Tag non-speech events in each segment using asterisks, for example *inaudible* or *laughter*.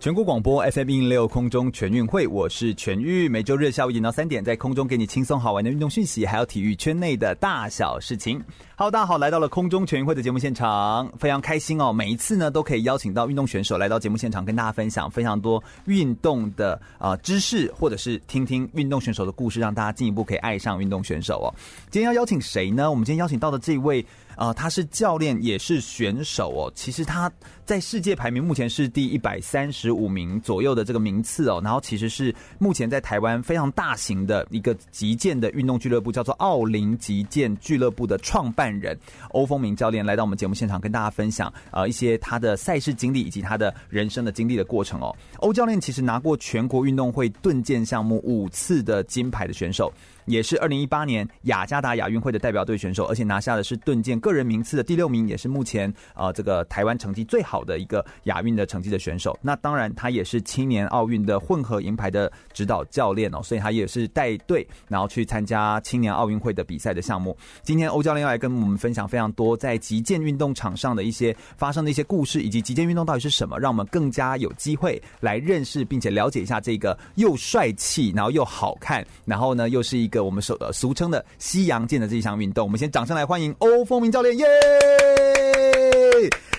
全国广播 FM 一零六空中全运会，我是全玉。每周日下午一点到三点，在空中给你轻松好玩的运动讯息，还有体育圈内的大小事情。Hello，大家好，来到了空中全运会的节目现场，非常开心哦！每一次呢，都可以邀请到运动选手来到节目现场，跟大家分享非常多运动的啊、知识，或者是听听运动选手的故事，让大家进一步可以爱上运动选手哦。今天要邀请谁呢？我们今天邀请到的这位。啊、他是教练，也是选手哦。其实他在世界排名目前是第一百三十五名左右的这个名次哦。然后其实是目前在台湾非常大型的一个击剑的运动俱乐部，叫做奥林击剑俱乐部的创办人欧风明教练来到我们节目现场，跟大家分享呃一些他的赛事经历以及他的人生的经历的过程哦。欧教练其实拿过全国运动会盾剑项目五次的金牌的选手。也是二零一八年雅加达亚运会的代表队选手，而且拿下的是盾剑个人名次的第六名，也是目前呃这个台湾成绩最好的一个亚运的成绩的选手。那当然，他也是青年奥运的混合银牌的指导教练哦，所以他也是带队然后去参加青年奥运会的比赛的项目。今天欧教练要来跟我们分享非常多在击剑运动场上的一些发生的一些故事，以及击剑运动到底是什么，让我们更加有机会来认识并且了解一下这个又帅气，然后又好看，然后呢又是一个。我们说的俗称的西洋剑的这一项运动，我们先掌声来欢迎欧风明教练，耶！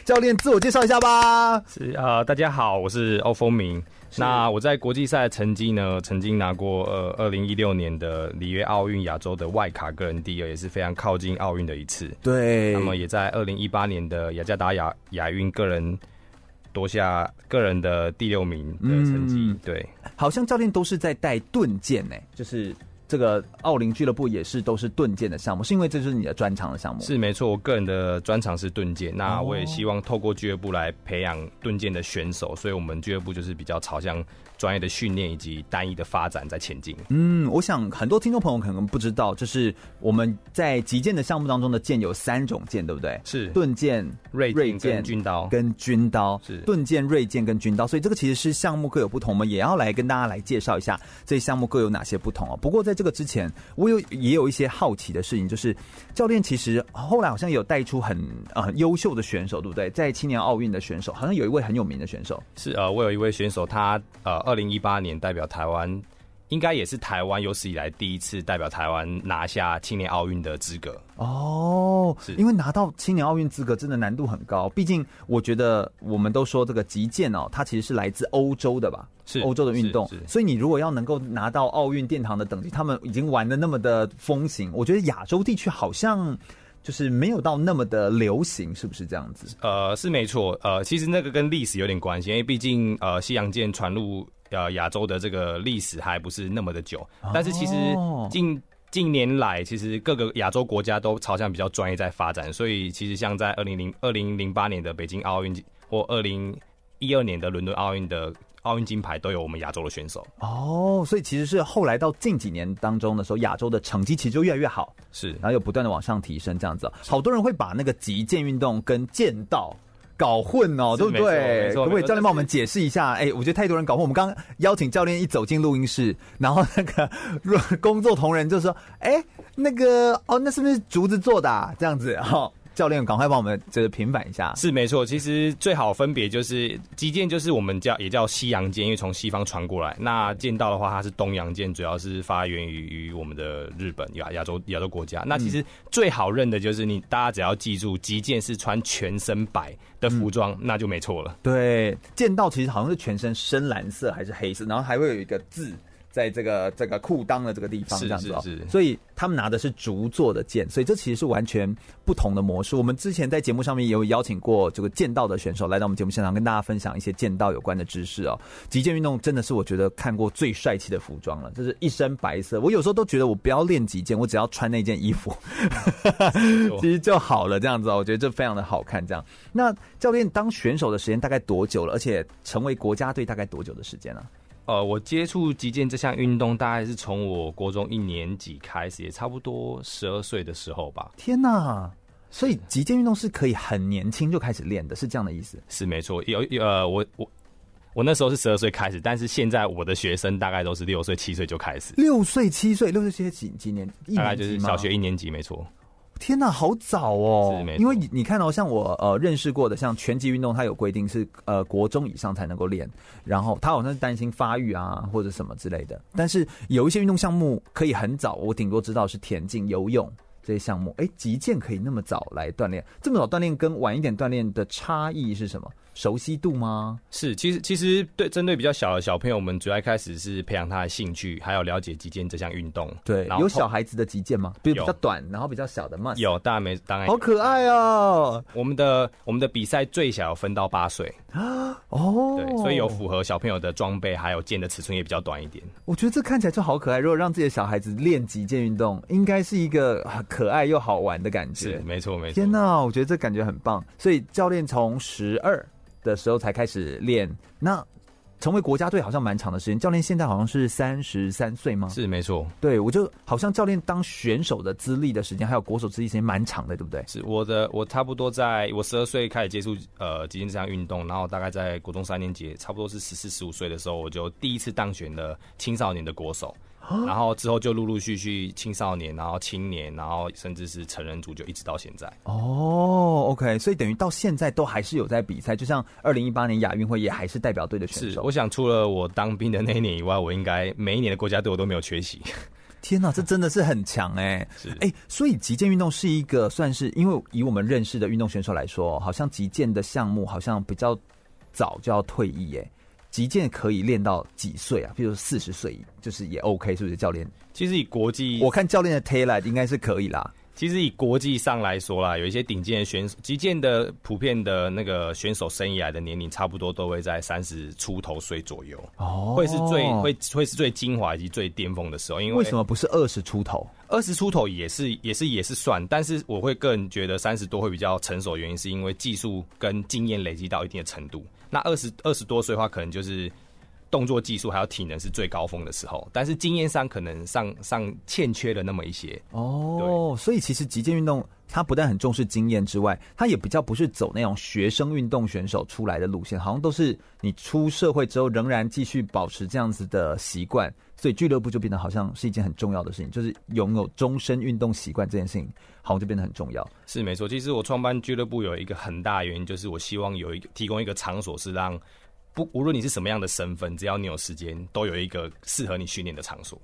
教练自我介绍一下吧。是啊、呃，大家好，我是欧风明。那我在国际赛成绩呢，曾经拿过呃二零一六年的里约奥运亚洲的外卡个人第二，也是非常靠近奥运的一次。对。那么也在二零一八年的雅加达亚亚运个人夺下个人的第六名的成绩。嗯、对，好像教练都是在带盾剑呢，就是。这个奥林俱乐部也是都是盾剑的项目，是因为这就是你的专长的项目？是没错，我个人的专长是盾剑。那我也希望透过俱乐部来培养盾剑的选手，所以我们俱乐部就是比较朝向。专业的训练以及单一的发展在前进。嗯，我想很多听众朋友可能不知道，就是我们在击剑的项目当中的剑有三种剑，对不对？是盾剑、锐锐剑、军刀跟军刀。是盾剑、锐剑跟军刀，所以这个其实是项目各有不同。我们也要来跟大家来介绍一下这些项目各有哪些不同哦。不过在这个之前，我有也有一些好奇的事情，就是教练其实后来好像有带出很呃很优秀的选手，对不对？在青年奥运的选手，好像有一位很有名的选手。是呃，我有一位选手，他呃。二零一八年代表台湾，应该也是台湾有史以来第一次代表台湾拿下青年奥运的资格哦。是因为拿到青年奥运资格真的难度很高，毕竟我觉得我们都说这个击剑哦，它其实是来自欧洲的吧？是欧洲的运动，所以你如果要能够拿到奥运殿堂的等级，他们已经玩的那么的风行，我觉得亚洲地区好像就是没有到那么的流行，是不是这样子？呃，是没错。呃，其实那个跟历史有点关系，因为毕竟呃，西洋剑传入。呃，亚洲的这个历史还不是那么的久，但是其实近近年来，其实各个亚洲国家都朝向比较专业在发展，所以其实像在二零零二零零八年的北京奥运或二零一二年的伦敦奥运的奥运金牌，都有我们亚洲的选手。哦，所以其实是后来到近几年当中的时候，亚洲的成绩其实就越来越好，是，然后又不断的往上提升，这样子。好多人会把那个击剑运动跟剑道。搞混哦，对不对？可不可以教练帮我们解释一下？哎、欸，我觉得太多人搞混。我们刚刚邀请教练一走进录音室，然后那个 *laughs* 工作同仁就说：“哎、欸，那个哦，那是不是竹子做的、啊？这样子哈。哦”教练，赶快帮我们这个平反一下。是没错，其实最好分别就是击剑，就是我们叫也叫西洋剑，因为从西方传过来。那剑道的话，它是东洋剑，主要是发源于于我们的日本亚亚洲亚洲国家。那其实最好认的就是你，大家只要记住，击剑是穿全身白的服装，嗯，那就没错了。对，剑道其实好像是全身深蓝色还是黑色，然后还会有一个字。在这个这个裤裆的这个地方，这样子哦，所以他们拿的是竹做的剑，所以这其实是完全不同的模式。我们之前在节目上面也有邀请过这个剑道的选手来到我们节目现场，跟大家分享一些剑道有关的知识哦。极剑运动真的是我觉得看过最帅气的服装了，就是一身白色。我有时候都觉得我不要练极剑，我只要穿那件衣服，*laughs* 其实就好了。这样子哦，我觉得这非常的好看。这样，那教练当选手的时间大概多久了？而且成为国家队大概多久的时间呢？呃，我接触击剑这项运动大概是从我国中一年级开始，也差不多十二岁的时候吧。天哪，所以击剑运动是可以很年轻就开始练的，是这样的意思？是没错。有有呃，我我我那时候是十二岁开始，但是现在我的学生大概都是六岁七岁就开始。六岁七岁，六岁七岁几几年？大概就是小学一年级，没错。天呐，好早哦！因为你看到、哦、像我呃认识过的，像拳击运动，它有规定是呃国中以上才能够练，然后他好像是担心发育啊或者什么之类的。但是有一些运动项目可以很早，我顶多知道是田径、游泳这些项目。哎，击剑可以那么早来锻炼，这么早锻炼跟晚一点锻炼的差异是什么？熟悉度吗？是，其实其实对针对比较小的小朋友，我们主要一开始是培养他的兴趣，还有了解击剑这项运动。对，有小孩子的击剑吗？比如比较短，然后比较小的吗？有，当然没，当然好可爱哦。我们的我们的比赛最小分到八岁啊，*gasps* 哦，对，所以有符合小朋友的装备，还有剑的尺寸也比较短一点。我觉得这看起来就好可爱。如果让自己的小孩子练击剑运动，应该是一个可爱又好玩的感觉。是，没错没错。天哪，我觉得这感觉很棒。所以教练从十二。的时候才开始练，那成为国家队好像蛮长的时间。教练现在好像是三十三岁吗？是没错。对，我就好像教练当选手的资历的时间，还有国手资历时间蛮长的，对不对？是我的，我差不多在我十二岁开始接触呃极限这项运动，然后大概在国中三年级，差不多是十四十五岁的时候，我就第一次当选了青少年的国手。然后之后就陆陆续续青少年，然后青年，然后甚至是成人组，就一直到现在。哦，OK，所以等于到现在都还是有在比赛，就像二零一八年亚运会也还是代表队的选手。是，我想除了我当兵的那一年以外，我应该每一年的国家队我都没有缺席。*laughs* 天哪，这真的是很强哎！哎，所以击剑运动是一个算是，因为以我们认识的运动选手来说，好像击剑的项目好像比较早就要退役哎。击剑可以练到几岁啊？比如四十岁，就是也 OK，是不是？教练，其实以国际，我看教练的 talent 应该是可以啦。其实以国际上来说啦，有一些顶尖的选手，击剑的普遍的那个选手生涯的年龄，差不多都会在三十出头岁左右。哦，会是最会会是最精华以及最巅峰的时候。因为为什么不是二十出头？二十出头也是也是也是算，但是我会个人觉得三十多会比较成熟，原因是因为技术跟经验累积到一定的程度。那二十二十多岁的话，可能就是动作技术还有体能是最高峰的时候，但是经验上可能上上欠缺了那么一些哦。所以其实极限运动它不但很重视经验之外，它也比较不是走那种学生运动选手出来的路线，好像都是你出社会之后仍然继续保持这样子的习惯，所以俱乐部就变得好像是一件很重要的事情，就是拥有终身运动习惯这件事情，好像就变得很重要。是没错，其实我创办俱乐部有一个很大的原因，就是我希望有一个提供一个场所，是让不无论你是什么样的身份，只要你有时间，都有一个适合你训练的场所。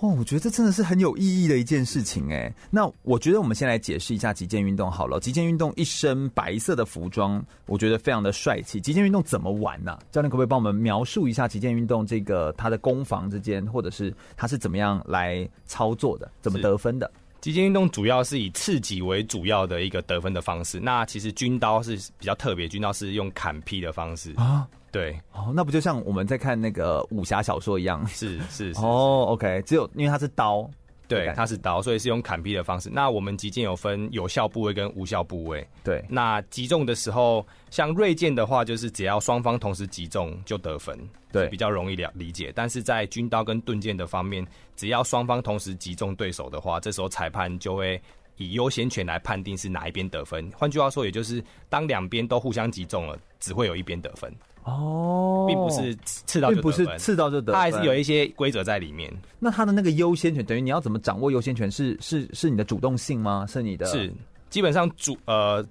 哦，我觉得这真的是很有意义的一件事情哎。那我觉得我们先来解释一下极限运动好了。极限运动一身白色的服装，我觉得非常的帅气。极限运动怎么玩呢？啊？教练可不可以帮我们描述一下极限运动这个它的攻防之间，或者是它是怎么样来操作的，怎么得分的？击剑运动主要是以刺击为主要的一个得分的方式。那其实军刀是比较特别，军刀是用砍劈的方式啊。对，哦，那不就像我们在看那个武侠小说一样？是是，*laughs* 是哦，OK，只有因为它是刀，对，它是刀，所以是用砍劈的方式。那我们击剑有分有效部位跟无效部位，对。那击中的时候，像锐剑的话，就是只要双方同时击中就得分，对，比较容易了理解。但是在军刀跟盾剑的方面，只要双方同时击中对手的话，这时候裁判就会以优先权来判定是哪一边得分。换句话说，也就是当两边都互相击中了，只会有一边得分。哦，并不是刺到不是刺到就得分，它还是有一些规则在里面。那它的那个优先权，等于你要怎么掌握优先权？是是是你的主动性吗？是你的？是基本上主呃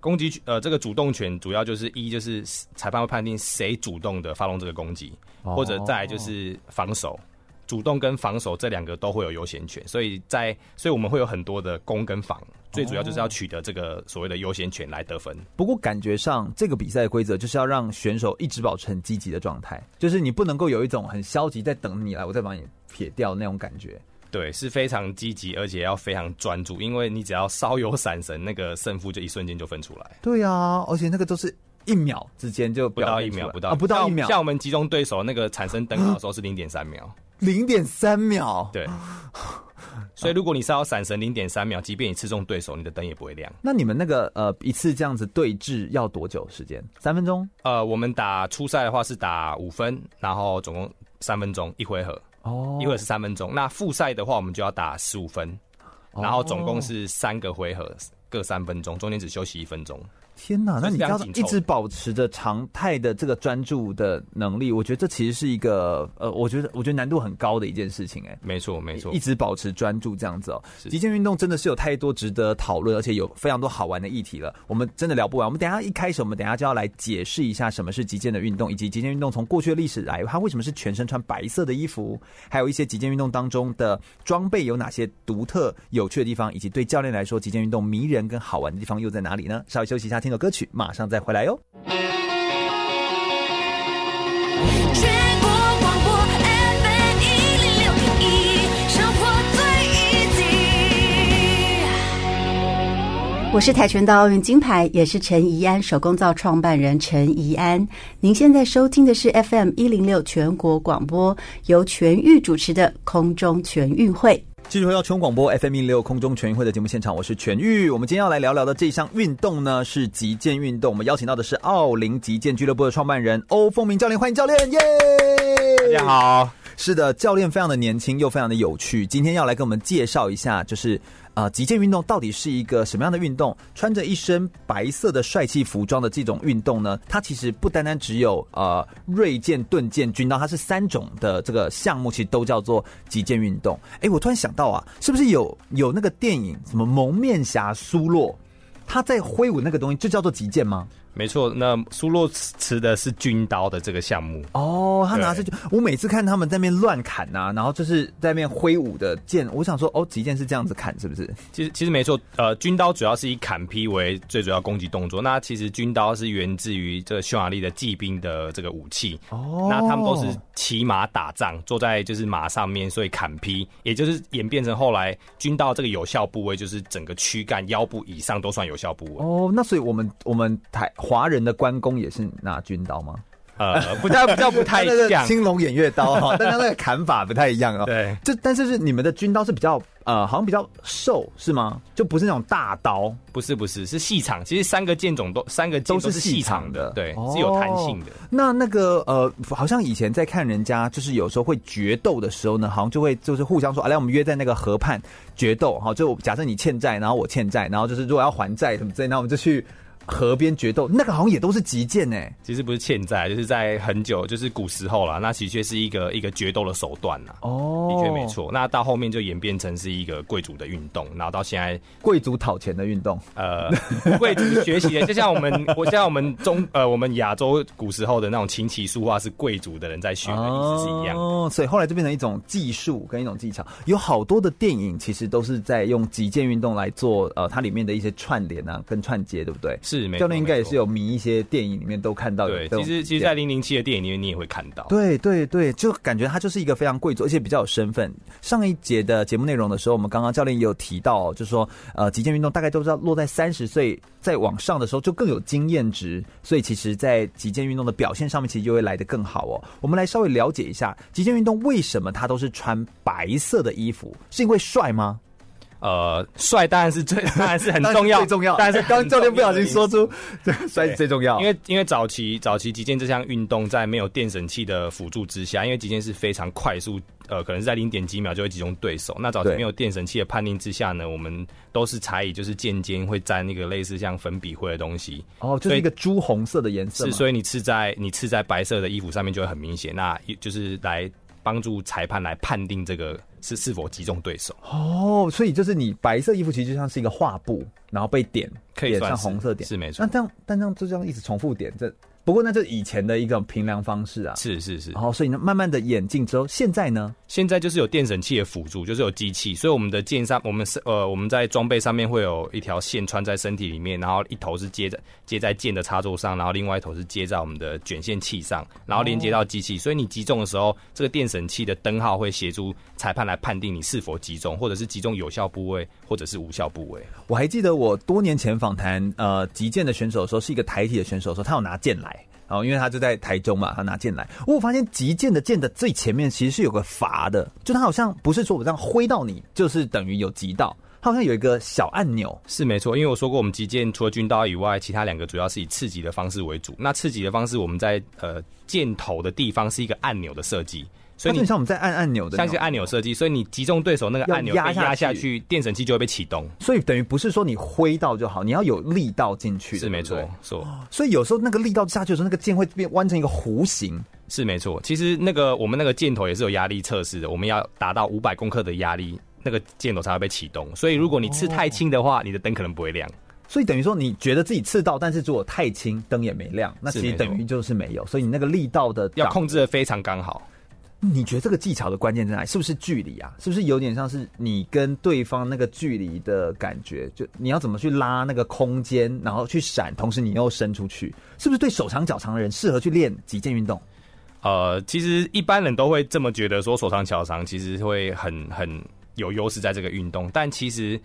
攻击呃这个主动权主要就是一就是裁判会判定谁主动的发动这个攻击，哦，或者再来就是防守。主动跟防守这两个都会有优先权，所以在所以我们会有很多的攻跟防，最主要就是要取得这个所谓的优先权来得分。不过感觉上这个比赛的规则就是要让选手一直保持很积极的状态，就是你不能够有一种很消极在等你来，我再把你撇掉那种感觉。对，是非常积极，而且要非常专注，因为你只要稍有闪神，那个胜负就一瞬间就分出来。对啊，而且那个都是一秒之间就不到一秒，不到、啊、不到一秒。像我们集中对手那个产生灯号的时候是零点三秒。零点三秒，对，*laughs* 所以如果你是要闪神零点三秒，即便你刺中对手，你的灯也不会亮。那你们那个呃一次这样子对峙要多久时间？三分钟？呃，我们打初赛的话是打五分，然后总共三分钟一回合。哦，一回合是三分钟。那复赛的话，我们就要打十五分，然后总共是三个回合，各三分钟，中间只休息一分钟。天呐，那你要一直保持着常态的这个专注的能力，我觉得这其实是一个呃，我觉得我觉得难度很高的一件事情哎。没错，没错，一直保持专注这样子哦。极限运动真的是有太多值得讨论，而且有非常多好玩的议题了。我们真的聊不完。我们等一下一开始，我们等一下就要来解释一下什么是极限的运动，以及极限运动从过去的历史来，它为什么是全身穿白色的衣服，还有一些极限运动当中的装备有哪些独特有趣的地方，以及对教练来说，极限运动迷人跟好玩的地方又在哪里呢？稍微休息一下，听首歌曲，马上。再回来哟。全国广播 FM 一零六点一，生活最 easy。我是跆拳道奥运金牌，也是陈怡安手工皂创办人陈怡安。您现在收听的是 FM 一零六全国广播，由全域主持的空中全运会。继续回到全广播 FM 一六空中全运会的节目现场，我是全玉。我们今天要来聊聊的这一项运动呢，是击剑运动。我们邀请到的是奥林击剑俱乐部的创办人欧凤明教练，欢迎教练，耶！大家好，是的，教练非常的年轻又非常的有趣，今天要来跟我们介绍一下，就是。啊，极剑运动到底是一个什么样的运动？穿着一身白色的帅气服装的这种运动呢？它其实不单单只有呃锐剑、盾剑、军刀，它是三种的这个项目，其实都叫做极剑运动。哎，我突然想到啊，是不是有有那个电影什么蒙面侠苏洛，他在挥舞那个东西，就叫做极剑吗？没错，那苏洛持的是军刀的这个项目哦，他拿着就，我每次看他们在那边乱砍呐，然后就是在那边挥舞的剑，我想说哦，击剑是这样子砍是不是？其实其实没错，呃，军刀主要是以砍劈为最主要攻击动作，那其实军刀是源自于这个匈牙利的骑兵的这个武器哦，那他们都是骑马打仗，坐在就是马上面，所以砍劈，也就是演变成后来军刀这个有效部位就是整个躯干腰部以上都算有效部位哦，那所以我们我们台。华人的关公也是拿军刀吗？呃，*laughs* 不太，比较不太像青龙偃月刀哈，*laughs* 但他那个砍法不太一样哦。对，这但是是你们的军刀是比较呃，好像比较瘦是吗？就不是那种大刀？不是不是，是细长。其实三个剑种都三个都是细长的，对，是有弹性的。那那个呃，好像以前在看人家，就是有时候会决斗的时候呢，好像就会就是互相说，啊，来我们约在那个河畔决斗哈。就假设你欠债，然后我欠债，然后就是如果要还债什么之类，那我们就去。河边决斗，那个好像也都是击剑呢。其实不是欠债，就是在很久，就是古时候啦。那的确是一个一个决斗的手段呐。哦，的确没错。那到后面就演变成是一个贵族的运动，然后到现在贵族讨钱的运动。呃，贵族学习的，就像我们，*laughs* 我像我们中呃，我们亚洲古时候的那种琴棋书画是贵族的人在学的意思是一样。哦，所以后来就变成一种技术跟一种技巧。有好多的电影其实都是在用击剑运动来做呃，它里面的一些串联啊，跟串接，对不对？是。教练应该也是有迷一些电影里面都看到的。对，其实其实，在零零七的电影里面你也会看到。对对对，就感觉他就是一个非常贵族，而且比较有身份。上一节的节目内容的时候，我们刚刚教练也有提到，就是说，呃，极限运动大概都知道落在三十岁再往上的时候就更有经验值，所以其实在极限运动的表现上面，其实就会来得更好哦。我们来稍微了解一下极限运动为什么他都是穿白色的衣服，是因为帅吗？呃，帅当然是最，*laughs* 当然是很重要，最重要。但是刚教练不小心说出，*laughs* 帅是最重要。因为因为早期早期击剑这项运动在没有电绳器的辅助之下，因为击剑是非常快速，呃，可能是在零点几秒就会击中对手。那早期没有电绳器的判定之下呢，我们都是采以就是剑尖会沾那个类似像粉笔灰的东西。哦，就是一个朱红色的颜色。是，所以你刺在你刺在白色的衣服上面就会很明显。那就是来帮助裁判来判定这个。是是否击中对手？哦，所以就是你白色衣服其实就像是一个画布，然后被点，可以算红色点，是没错。那这样，但这样就这样一直重复点这。不过那是以前的一个评量方式啊，是是是，然后所以呢，慢慢的演进之后，现在呢，现在就是有电绳器的辅助，就是有机器，所以我们的剑上，我们是呃我们在装备上面会有一条线穿在身体里面，然后一头是接在接在剑的插座上，然后另外一头是接在我们的卷线器上，然后连接到机器，所以你击中的时候，这个电绳器的灯号会协助裁判来判定你是否击中，或者是击中有效部位，或者是无效部位。我还记得我多年前访谈呃击剑的选手的时候，是一个台体的选手的时候，他有拿剑来。哦，因为他就在台中嘛，他拿剑来。我发现极剑的剑的最前面其实是有个阀的，就他好像不是说我这样挥到你，就是等于有击到，它好像有一个小按钮。是没错，因为我说过，我们极剑除了军刀以外，其他两个主要是以刺击的方式为主。那刺击的方式，我们在呃箭头的地方是一个按钮的设计。所以你像我们在按按钮的，像一个按钮设计，所以你击中对手那个按钮被压下压下去去，电神器就会被启动。所以等于不是说你挥到就好，你要有力道进去，是没错对不对，错。所以有时候那个力道下去的时候，那个箭会变弯成一个弧形。是没错，其实那个我们那个箭头也是有压力测试的，我们要达到五百公克的压力，那个箭头才会被启动。所以如果你刺太轻的话，你的灯可能不会亮。所以等于说你觉得自己刺到，但是如果太轻，灯也没亮，那其实等于就是没有。所以你那个力道的要控制的非常刚好。你觉得这个技巧的关键在哪里？是不是距离啊？是不是有点像是你跟对方那个距离的感觉？就你要怎么去拉那个空间，然后去闪，同时你又伸出去，是不是对手长脚长的人适合去练极限运动？呃，其实一般人都会这么觉得，说手长脚长其实会很很有优势在这个运动，但其实，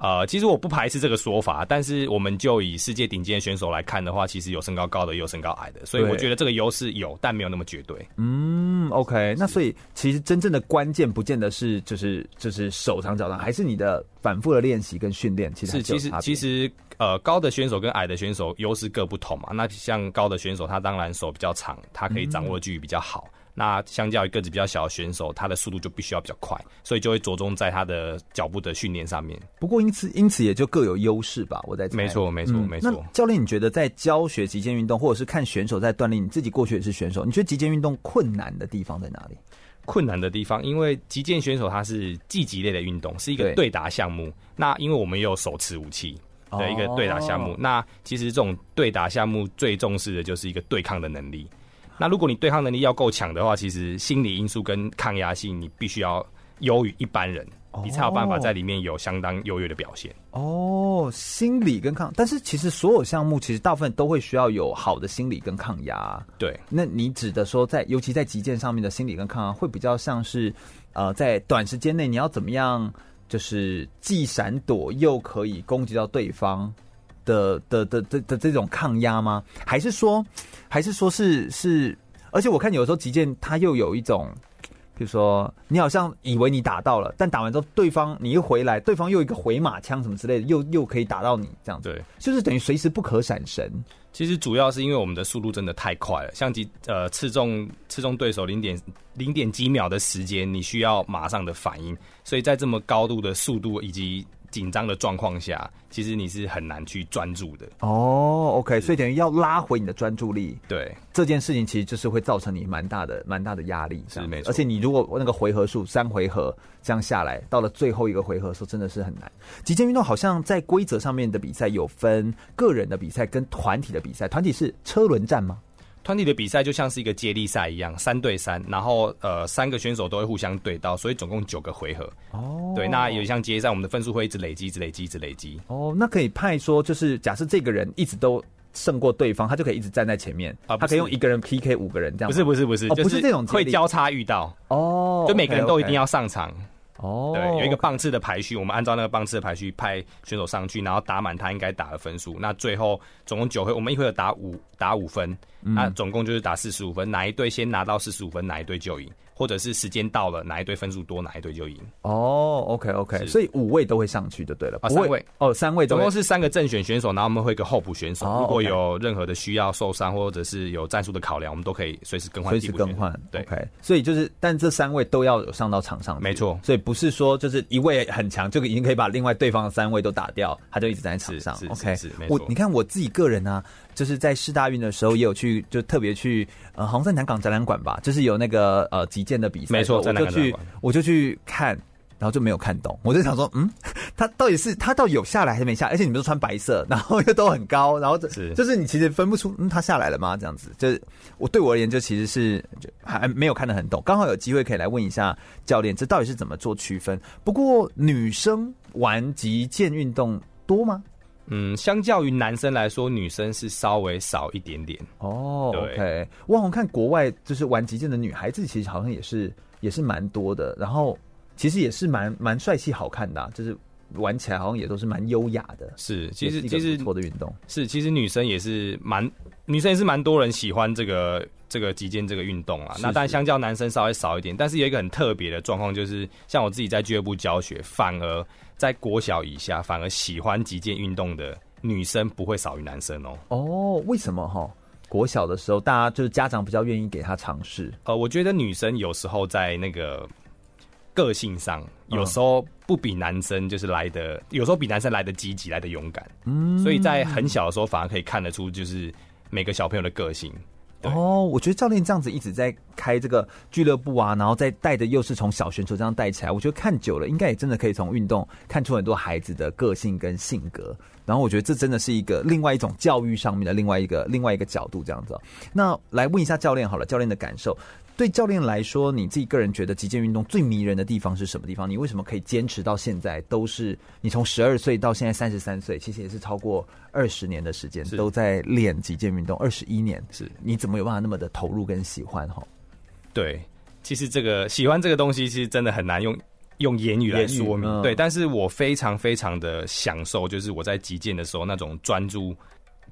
呃，其实我不排斥这个说法，但是我们就以世界顶尖选手来看的话，其实有身高高的，也有身高矮的，所以我觉得这个优势有，但没有那么绝对。嗯，OK，那所以其实真正的关键不见得是就是就是手长脚长，还是你的反复的练习跟训练，其实是其实其实。呃，高的选手跟矮的选手优势各不同嘛。那像高的选手，他当然手比较长，他可以掌握距离比较好。嗯、那相较于个子比较小的选手，他的速度就必须要比较快，所以就会着重在他的脚步的训练上面。不过因此因此也就各有优势吧。我在猜。没错没错、嗯、没错。教练，你觉得在教学极限运动，或者是看选手在锻炼，你自己过去也是选手，你觉得极限运动困难的地方在哪里？困难的地方，因为击剑选手他是击击类的运动，是一个对打项目。那因为我们也有手持武器。的一个对打项目，那其实这种对打项目最重视的就是一个对抗的能力。那如果你对抗能力要够强的话，其实心理因素跟抗压性你必须要优于一般人，你才有办法在里面有相当优越的表现。哦，心理跟抗，但是其实所有项目其实大部分都会需要有好的心理跟抗压。对，那你指的说在尤其在击剑上面的心理跟抗压，会比较像是呃，在短时间内你要怎么样？就是既闪躲又可以攻击到对方的的的的的这种抗压吗？还是说，还是说是是？而且我看有时候击剑它又有一种，比如说你好像以为你打到了，但打完之后对方你一回来，对方又一个回马枪什么之类的，又又可以打到你这样子，对，就是等于随时不可闪神。其实主要是因为我们的速度真的太快了，像击呃刺中刺中对手零点零点几秒的时间，你需要马上的反应，所以在这么高度的速度以及紧张的状况下，其实你是很难去专注的。哦，OK，所以等于要拉回你的专注力。对，这件事情其实就是会造成你蛮大的蛮大的压力，是没错。而且你如果那个回合数三回合这样下来，到了最后一个回合的时候，真的是很难。极限运动好像在规则上面的比赛有分个人的比赛跟团体的比赛，团体是车轮战吗？团体的比赛就像是一个接力赛一样，三对三，然后呃三个选手都会互相对到，所以总共九个回合。哦，对，那有像接力赛，我们的分数会一直累积，一直累积，一直累积。哦，那可以派说，就是假设这个人一直都胜过对方，他就可以一直站在前面啊，他可以用一个人 PK 五个人这样。不是不是不是，哦，不是这种会交叉遇到哦，就每个人都一定要上场。哦，对，有一个棒次的排序，我们按照那个棒次的排序派选手上去，然后打满他应该打的分数。那最后总共九回，我们一回合打五打五分，那总共就是打四十五分。哪一队先拿到四十五分，哪一队就赢。或者是时间到了，哪一队分数多，哪一队就赢。哦，OK OK，所以五位都会上去就对了。啊，三位哦，三位，总共是三个正选选手，然后我们会一个候补选手。如果有任何的需要受伤，或者是有战术的考量，我们都可以随时更换。随时更换，对。OK，所以就是，但这三位都要有上到场上。没错，所以不是说就是一位很强，就已经可以把另外对方的三位都打掉，他就一直在场上。OK，是没错。我你看我自己个人呢，就是在世大运的时候也有去，就特别去呃，好像在南港展览馆吧，就是有那个呃击剑的比赛。没错。我就去，我就去看，然后就没有看懂。我就想说，嗯，*laughs* 他到底是他到底有下来还是没下来？而且你们都穿白色，然后又都很高，然后这是就是你其实分不出，嗯，他下来了吗？这样子，就是我对我而言，就其实是就还没有看得很懂。刚好有机会可以来问一下教练，这到底是怎么做区分？不过女生玩击剑运动多吗？嗯，相较于男生来说，女生是稍微少一点点。哦，OK，我好像看国外就是玩击剑的女孩子，其实好像也是。也是蛮多的，然后其实也是蛮蛮帅气、好看的、啊，就是玩起来好像也都是蛮优雅的。是，其实其实不错的运动是，其实女生也是蛮女生也是蛮多人喜欢这个这个击剑这个运动啊。是是那当然相较男生稍微少一点，但是有一个很特别的状况，就是像我自己在俱乐部教学，反而在国小以下，反而喜欢击剑运动的女生不会少于男生哦。哦，为什么哈？国小的时候，大家就是家长比较愿意给他尝试。呃，我觉得女生有时候在那个个性上，有时候不比男生就是来的，有时候比男生来的积极，来的勇敢。嗯，所以在很小的时候，反而可以看得出就是每个小朋友的个性。哦，我觉得教练这样子一直在开这个俱乐部啊，然后再带着又是从小选手这样带起来，我觉得看久了，应该也真的可以从运动看出很多孩子的个性跟性格。然后我觉得这真的是一个另外一种教育上面的另外一个另外一个角度这样子。那来问一下教练好了，教练的感受。对教练来说，你自己个人觉得击剑运动最迷人的地方是什么地方？你为什么可以坚持到现在？都是你从十二岁到现在三十三岁，其实也是超过二十年的时间，都在练击剑运动，二十一年。是，你怎么有办法那么的投入跟喜欢？哈，对，其实这个喜欢这个东西，其实真的很难用用言语来说明。嗯、对，但是我非常非常的享受，就是我在击剑的时候那种专注。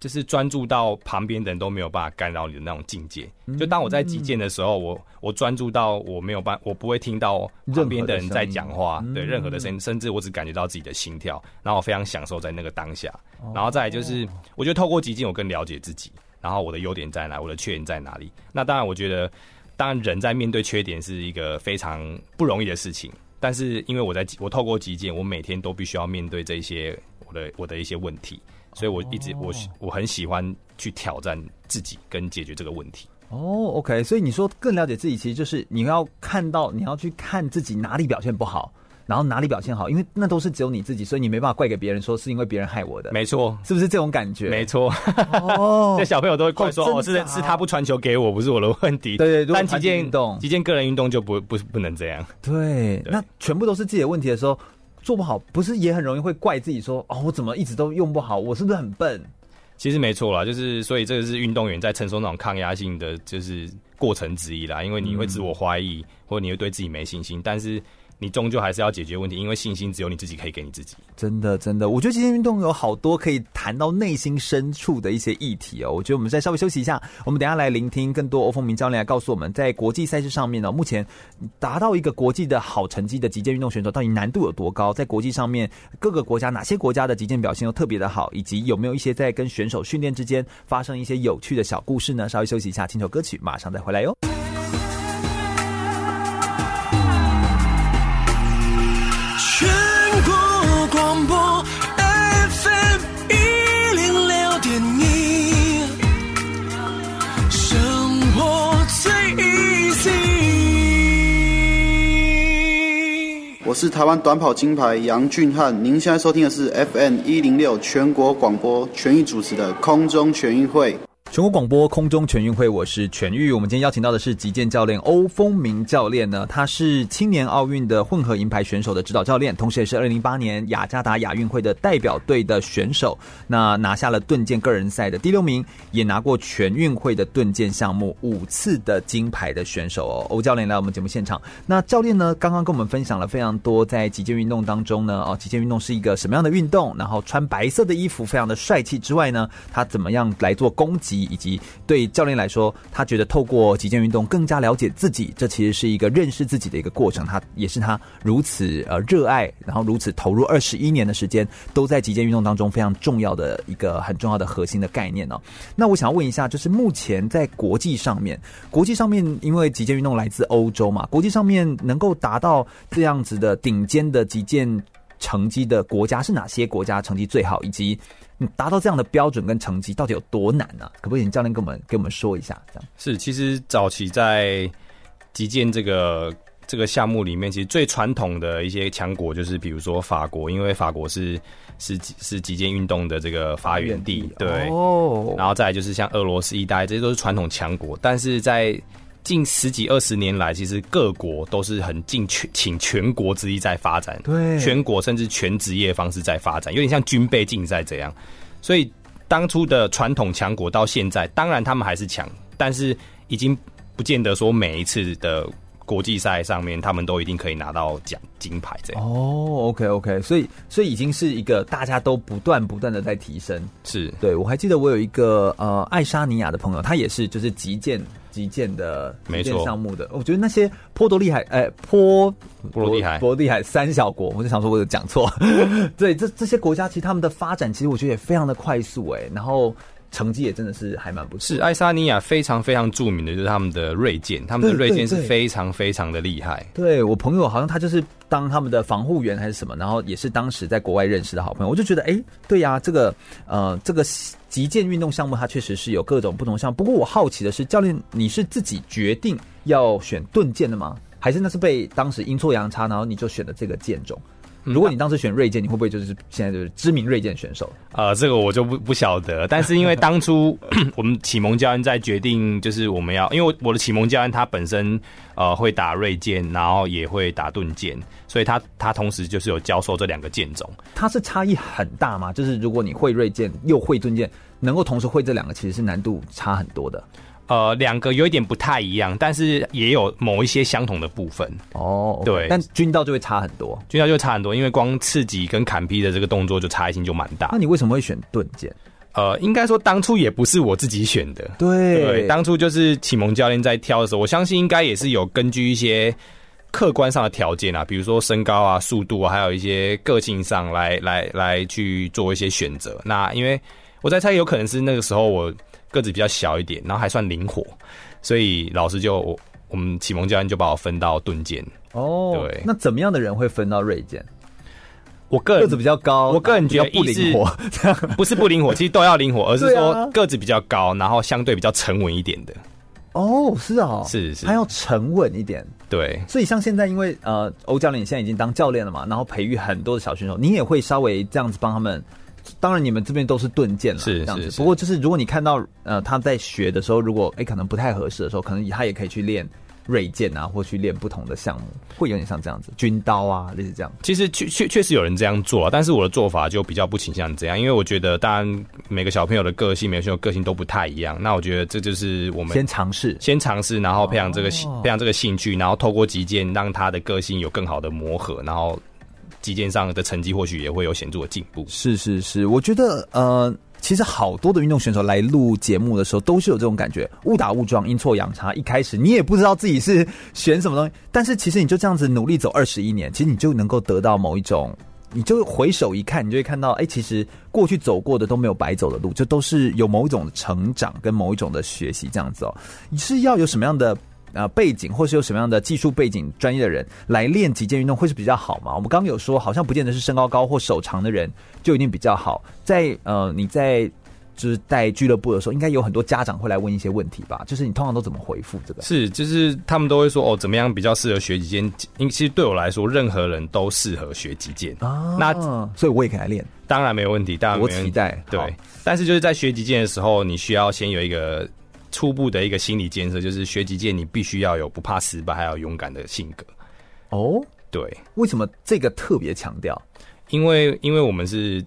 就是专注到旁边的人都没有办法干扰你的那种境界。就当我在击剑的时候，我我专注到我没有办，我不会听到旁边的人在讲话，对任何的声音，甚至我只感觉到自己的心跳，然后我非常享受在那个当下。然后再来就是，我觉得透过击剑，我更了解自己，然后我的优点在哪，我的缺点在哪里。那当然，我觉得当然人在面对缺点是一个非常不容易的事情，但是因为我在我透过击剑，我每天都必须要面对这些我的我的一些问题。所以，我一直我我很喜欢去挑战自己跟解决这个问题。哦，OK，所以你说更了解自己，其实就是你要看到，你要去看自己哪里表现不好，然后哪里表现好，因为那都是只有你自己，所以你没办法怪给别人说是因为别人害我的。没错，是不是这种感觉？没错。哦，*laughs* 这小朋友都会怪说，哦，是是他不传球给我，不是我的问题。对对，但击剑运动，击剑个人运动就不不不能这样。对，那全部都是自己的问题的时候。做不好，不是也很容易会怪自己说哦，我怎么一直都用不好？我是不是很笨？其实没错啦，就是所以这个是运动员在承受那种抗压性的就是过程之一啦。因为你会自我怀疑，嗯、或者你会对自己没信心，但是。你终究还是要解决问题，因为信心只有你自己可以给你自己。真的，真的，我觉得今天运动有好多可以谈到内心深处的一些议题哦。我觉得我们再稍微休息一下，我们等下来聆听更多欧风明教练来告诉我们，在国际赛事上面呢，目前达到一个国际的好成绩的击剑运动选手，到底难度有多高？在国际上面，各个国家哪些国家的击剑表现都特别的好，以及有没有一些在跟选手训练之间发生一些有趣的小故事呢？稍微休息一下，听首歌曲，马上再回来哟。我是台湾短跑金牌杨俊翰，您现在收听的是 FM 一零六全国广播全域主持的空中全运会。全国广播空中全运会，我是全玉。我们今天邀请到的是击剑教练欧风明教练呢，他是青年奥运的混合银牌选手的指导教练，同时也是二零零八年雅加达亚运会的代表队的选手。那拿下了盾剑个人赛的第六名，也拿过全运会的盾剑项目五次的金牌的选手哦。欧教练来我们节目现场。那教练呢，刚刚跟我们分享了非常多在击剑运动当中呢，哦，击剑运动是一个什么样的运动？然后穿白色的衣服非常的帅气之外呢，他怎么样来做攻击？以及对教练来说，他觉得透过极限运动更加了解自己，这其实是一个认识自己的一个过程。他也是他如此呃热爱，然后如此投入二十一年的时间，都在极限运动当中非常重要的一个很重要的核心的概念哦。那我想问一下，就是目前在国际上面，国际上面因为极限运动来自欧洲嘛，国际上面能够达到这样子的顶尖的极限成绩的国家是哪些国家？成绩最好以及？你达到这样的标准跟成绩到底有多难呢、啊？可不可以请教练跟我们给我们说一下？这样是，其实早期在击剑这个这个项目里面，其实最传统的一些强国就是比如说法国，因为法国是是是击剑运动的这个发源地，对哦。然后再来就是像俄罗斯、意大利，这些都是传统强国，但是在近十几二十年来，其实各国都是很尽全请全国之力在发展，对，全国甚至全职业方式在发展，有点像军备竞赛这样。所以当初的传统强国到现在，当然他们还是强，但是已经不见得说每一次的国际赛上面他们都一定可以拿到奖金牌这样。哦，OK OK，所以所以已经是一个大家都不断不断的在提升。是，对，我还记得我有一个呃爱沙尼亚的朋友，他也是就是击剑。击剑的击剑项目的，我觉得那些波多利海，哎、欸，波波罗的海，波罗的海三小国，我就想说，我有讲错。*laughs* 对，这这些国家其实他们的发展，其实我觉得也非常的快速，哎，然后成绩也真的是还蛮不错。是爱沙尼亚非常非常著名的就是他们的锐剑，他们的锐剑是非常非常的厉害。对我朋友好像他就是当他们的防护员还是什么，然后也是当时在国外认识的好朋友，我就觉得哎、欸，对呀、啊，这个呃这个击剑运动项目它确实是有各种不同项目。不过我好奇的是，教练你是自己决定要选盾剑的吗？还是那是被当时阴错阳差，然后你就选了这个剑种？如果你当时选锐剑，你会不会就是现在就是知名锐剑选手？呃，这个我就不不晓得。但是因为当初 *coughs* 我们启蒙教练在决定，就是我们要，因为我的启蒙教练他本身呃会打锐剑，然后也会打盾剑，所以他他同时就是有教授这两个剑种。它是差异很大吗？就是如果你会锐剑又会盾剑，能够同时会这两个，其实是难度差很多的。呃，两个有一点不太一样，但是也有某一些相同的部分哦。对，但军刀就会差很多，军刀就会差很多，因为光刺激跟砍劈的这个动作就差异性就蛮大。那你为什么会选盾剑？呃，应该说当初也不是我自己选的，对，对，当初就是启蒙教练在挑的时候，我相信应该也是有根据一些客观上的条件啊，比如说身高啊、速度啊，还有一些个性上来来来去做一些选择。那因为我在猜，有可能是那个时候我。个子比较小一点，然后还算灵活，所以老师就我，我们启蒙教练就把我分到盾剑。哦，对，那怎么样的人会分到锐剑？我个人个子比较高，我个人觉得不灵活，*laughs* 不是不灵活，其实都要灵活，*laughs* 而是说个子比较高，然后相对比较沉稳一点的。哦，是啊，是是，他要沉稳一点。对，所以像现在，因为呃，欧教练你现在已经当教练了嘛，然后培育很多的小选手，你也会稍微这样子帮他们。当然，你们这边都是盾剑了，是这样子。不过，就是如果你看到呃他在学的时候，如果哎、欸、可能不太合适的时候，可能他也可以去练锐剑啊，或去练不同的项目，会有点像这样子，军刀啊，类似这样。其实确确确实有人这样做，但是我的做法就比较不倾向这样，因为我觉得当然每个小朋友的个性，每个小朋友个性都不太一样。那我觉得这就是我们先尝试，先尝试，然后培养这个、哦、培养这个兴趣，然后透过击剑让他的个性有更好的磨合，然后。击剑上的成绩或许也会有显著的进步。是是是，我觉得呃，其实好多的运动选手来录节目的时候，都是有这种感觉，误打误撞，阴错阳差。一开始你也不知道自己是选什么东西，但是其实你就这样子努力走二十一年，其实你就能够得到某一种，你就回首一看，你就会看到，哎、其实过去走过的都没有白走的路，就都是有某一种成长跟某一种的学习这样子哦。你是要有什么样的？啊，背景或是有什么样的技术背景、专业的人来练击剑运动会是比较好吗？我们刚刚有说，好像不见得是身高高或手长的人就一定比较好。在呃，你在就是带俱乐部的时候，应该有很多家长会来问一些问题吧？就是你通常都怎么回复这个？是，就是他们都会说哦，怎么样比较适合学击剑？因为其实对我来说，任何人都适合学击剑啊。那所以我也可以来练，当然没有问题。当然没问题，我期待。对，但是就是在学击剑的时候，你需要先有一个。初步的一个心理建设就是学击剑，你必须要有不怕失败，还要勇敢的性格。哦，对，为什么这个特别强调？因为因为我们是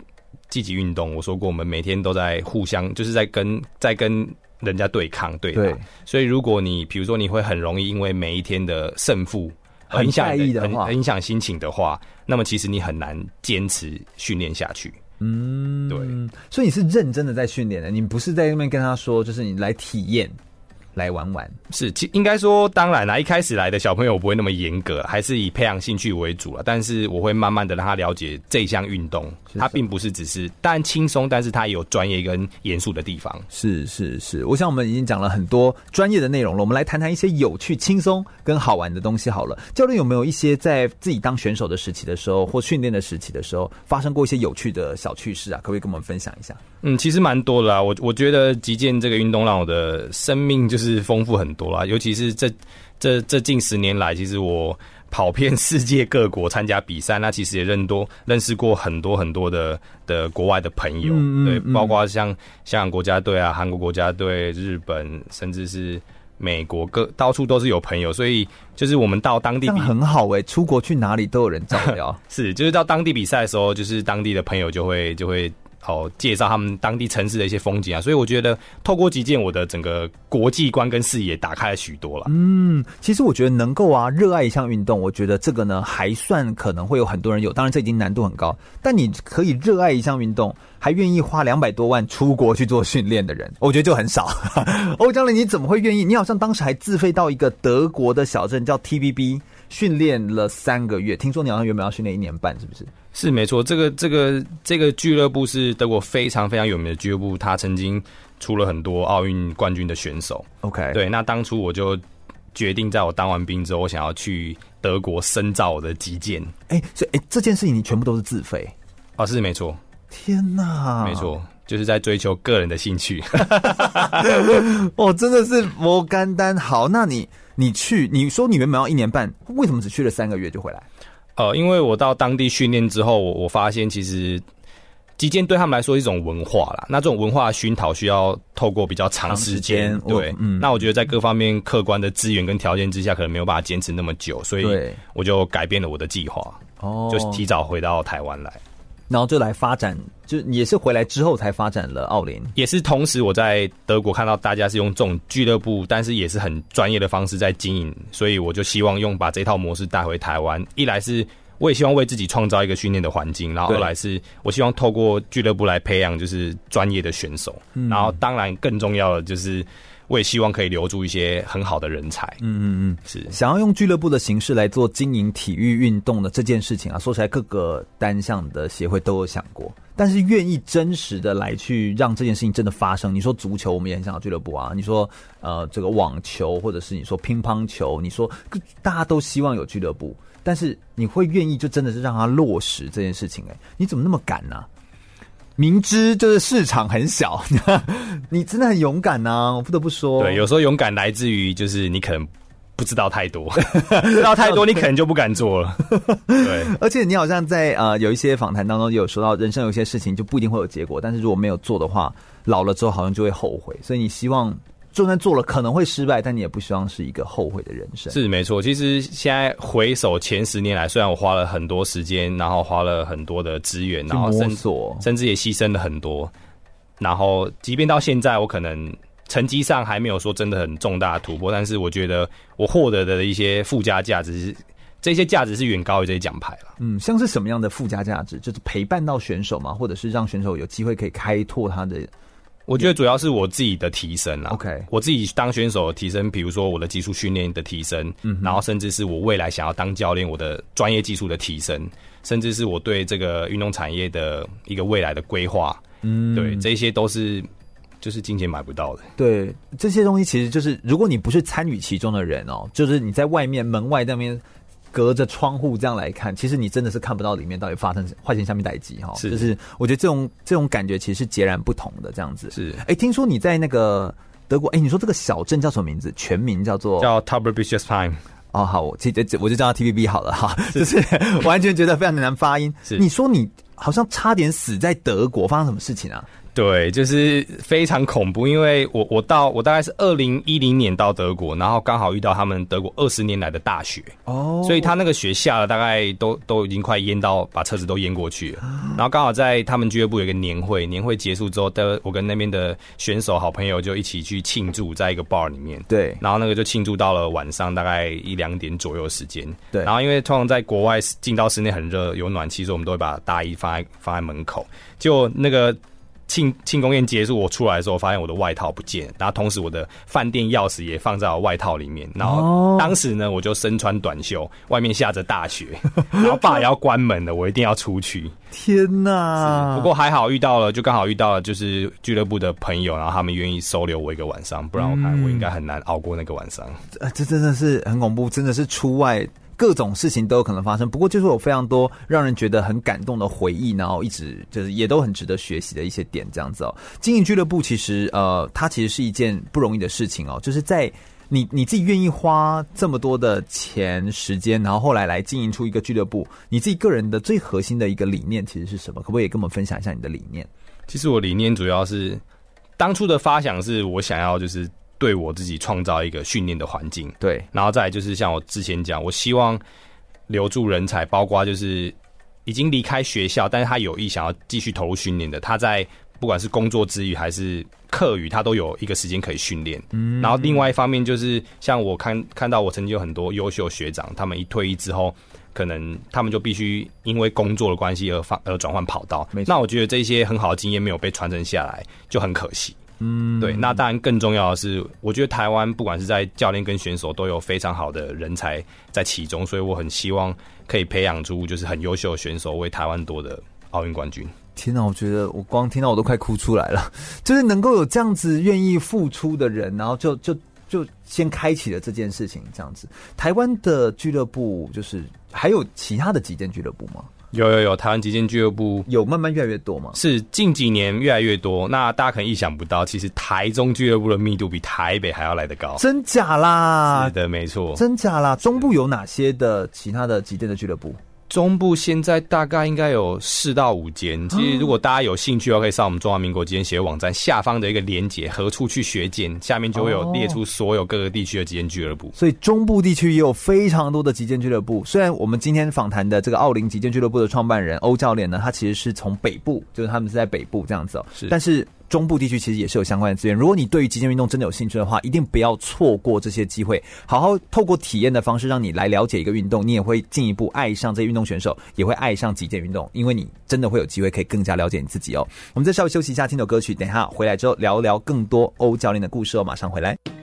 积极运动，我说过，我们每天都在互相，就是在跟在跟人家对抗，对对。所以如果你比如说你会很容易因为每一天的胜负很在意的话，很影响心情的话，那么其实你很难坚持训练下去。嗯，对，所以你是认真的在训练的，你不是在那边跟他说，就是你来体验。来玩玩是，其应该说，当然啦，一开始来的小朋友不会那么严格，还是以培养兴趣为主了。但是我会慢慢的让他了解这项运动，它并不是只是当然轻松，但是它也有专业跟严肃的地方。是是是，我想我们已经讲了很多专业的内容了，我们来谈谈一些有趣、轻松跟好玩的东西好了。教练有没有一些在自己当选手的时期的时候，或训练的时期的时候，发生过一些有趣的小趣事啊？可不可以跟我们分享一下？嗯，其实蛮多的啦。我我觉得击剑这个运动让我的生命就是。是丰富很多啦，尤其是这这这近十年来，其实我跑遍世界各国参加比赛，*laughs* 那其实也认多认识过很多很多的的国外的朋友，对，包括像香港国家队啊、韩国国家队、日本，甚至是美国各到处都是有朋友，所以就是我们到当地比很好哎、欸，出国去哪里都有人照料，*laughs* 是就是到当地比赛的时候，就是当地的朋友就会就会。好，介绍他们当地城市的一些风景啊，所以我觉得透过击剑，我的整个国际观跟视野打开了许多了。嗯，其实我觉得能够啊热爱一项运动，我觉得这个呢还算可能会有很多人有，当然这已经难度很高。但你可以热爱一项运动，还愿意花两百多万出国去做训练的人，我觉得就很少。*laughs* 欧教练，你怎么会愿意？你好像当时还自费到一个德国的小镇叫 TVB 训练了三个月，听说你好像原本要训练一年半，是不是？是没错，这个这个这个俱乐部是德国非常非常有名的俱乐部，他曾经出了很多奥运冠军的选手。OK，对，那当初我就决定，在我当完兵之后，我想要去德国深造我的击剑。哎、欸，所以哎、欸，这件事情你全部都是自费？哦，是没错。天哪，没错，就是在追求个人的兴趣。*laughs* 哦，真的是摩甘丹。好，那你你去，你说你原本要一年半，为什么只去了三个月就回来？呃，因为我到当地训练之后，我我发现其实击剑对他们来说是一种文化啦。那这种文化熏陶需要透过比较长时间，对，嗯。那我觉得在各方面客观的资源跟条件之下，可能没有办法坚持那么久，所以我就改变了我的计划，哦，就提早回到台湾来。然后就来发展，就也是回来之后才发展了奥林，也是同时我在德国看到大家是用这种俱乐部，但是也是很专业的方式在经营，所以我就希望用把这套模式带回台湾。一来是我也希望为自己创造一个训练的环境，然后二来是我希望透过俱乐部来培养就是专业的选手，然后当然更重要的就是。我也希望可以留住一些很好的人才。嗯嗯嗯，是想要用俱乐部的形式来做经营体育运动的这件事情啊，说起来各个单项的协会都有想过，但是愿意真实的来去让这件事情真的发生。你说足球，我们也很想要俱乐部啊。你说呃这个网球，或者是你说乒乓球，你说大家都希望有俱乐部，但是你会愿意就真的是让它落实这件事情？哎，你怎么那么敢呢？明知就是市场很小，*laughs* 你真的很勇敢呐、啊！我不得不说，对，有时候勇敢来自于就是你可能不知道太多，*laughs* 知道太多你可能就不敢做了。对，*laughs* 而且你好像在呃有一些访谈当中有说到，人生有些事情就不一定会有结果，但是如果没有做的话，老了之后好像就会后悔。所以你希望。就算做了可能会失败，但你也不希望是一个后悔的人生。是没错，其实现在回首前十年来，虽然我花了很多时间，然后花了很多的资源，然后甚甚至也牺牲了很多，然后即便到现在，我可能成绩上还没有说真的很重大的突破，但是我觉得我获得的一些附加价值是，这些价值是远高于这些奖牌了。嗯，像是什么样的附加价值？就是陪伴到选手嘛，或者是让选手有机会可以开拓他的。我觉得主要是我自己的提升啦。OK，我自己当选手的提升，比如说我的技术训练的提升，嗯，然后甚至是我未来想要当教练，我的专业技术的提升，甚至是我对这个运动产业的一个未来的规划，嗯，对，这些都是就是金钱买不到的。对，这些东西其实就是如果你不是参与其中的人哦，就是你在外面门外那边。隔着窗户这样来看，其实你真的是看不到里面到底发生坏钱下面代机哈。是，就是我觉得这种这种感觉其实是截然不同的这样子。是，哎、欸，听说你在那个德国，哎、欸，你说这个小镇叫什么名字？全名叫做叫 Tauberbischofsheim。哦，好，我记得我就叫它 TBB 好了哈。就是完全觉得非常的难发音。是，你说你好像差点死在德国，发生什么事情啊？对，就是非常恐怖，因为我我到我大概是二零一零年到德国，然后刚好遇到他们德国二十年来的大雪哦，所以他那个雪下了，大概都都已经快淹到把车子都淹过去了。然后刚好在他们俱乐部有一个年会，年会结束之后的，我跟那边的选手好朋友就一起去庆祝，在一个 bar 里面。对，然后那个就庆祝到了晚上大概一两点左右的时间。对，然后因为通常在国外进到室内很热，有暖气，所以我们都会把大衣放在放在门口，就那个。庆庆功宴结束，我出来的时候，发现我的外套不见，然后同时我的饭店钥匙也放在我外套里面。然后当时呢，我就身穿短袖，外面下着大雪，*laughs* 然后爸也要关门了，我一定要出去。天哪！不过还好遇到了，就刚好遇到了，就是俱乐部的朋友，然后他们愿意收留我一个晚上，不然我看我应该很难熬过那个晚上。呃，这真的是很恐怖，真的是出外。各种事情都有可能发生，不过就是有非常多让人觉得很感动的回忆，然后一直就是也都很值得学习的一些点，这样子哦。经营俱乐部其实呃，它其实是一件不容易的事情哦。就是在你你自己愿意花这么多的钱时间，然后后来来经营出一个俱乐部，你自己个人的最核心的一个理念其实是什么？可不可以跟我们分享一下你的理念？其实我理念主要是当初的发想是我想要就是。对我自己创造一个训练的环境，对，然后再来就是像我之前讲，我希望留住人才，包括就是已经离开学校，但是他有意想要继续投入训练的，他在不管是工作之余还是课余，他都有一个时间可以训练。嗯，然后另外一方面就是像我看看到我曾经有很多优秀学长，他们一退役之后，可能他们就必须因为工作的关系而放而转换跑道。那我觉得这些很好的经验没有被传承下来，就很可惜。嗯，对。那当然更重要的是，我觉得台湾不管是在教练跟选手都有非常好的人才在其中，所以我很希望可以培养出就是很优秀的选手，为台湾夺得奥运冠军。天哪，我觉得我光听到我都快哭出来了，就是能够有这样子愿意付出的人，然后就就就先开启了这件事情，这样子。台湾的俱乐部就是还有其他的几间俱乐部吗？有有有，台湾击剑俱乐部有慢慢越来越多吗？是近几年越来越多。那大家可能意想不到，其实台中俱乐部的密度比台北还要来得高。真假啦？是的，没错。真假啦？中部有哪些的其他的击剑的俱乐部？中部现在大概应该有四到五间。其实如果大家有兴趣的话，可以上我们中华民国击剑协会网站下方的一个连结，何处去学剑，下面就会有列出所有各个地区的击剑俱乐部。所以中部地区也有非常多的击剑俱乐部。虽然我们今天访谈的这个奥林击剑俱乐部的创办人欧教练呢，他其实是从北部，就是他们是在北部这样子哦。是，但是。中部地区其实也是有相关的资源。如果你对于极限运动真的有兴趣的话，一定不要错过这些机会。好好透过体验的方式，让你来了解一个运动，你也会进一步爱上这些运动选手，也会爱上极限运动，因为你真的会有机会可以更加了解你自己哦。我们再稍微休息一下，听首歌曲，等一下回来之后聊聊更多欧教练的故事哦。马上回来。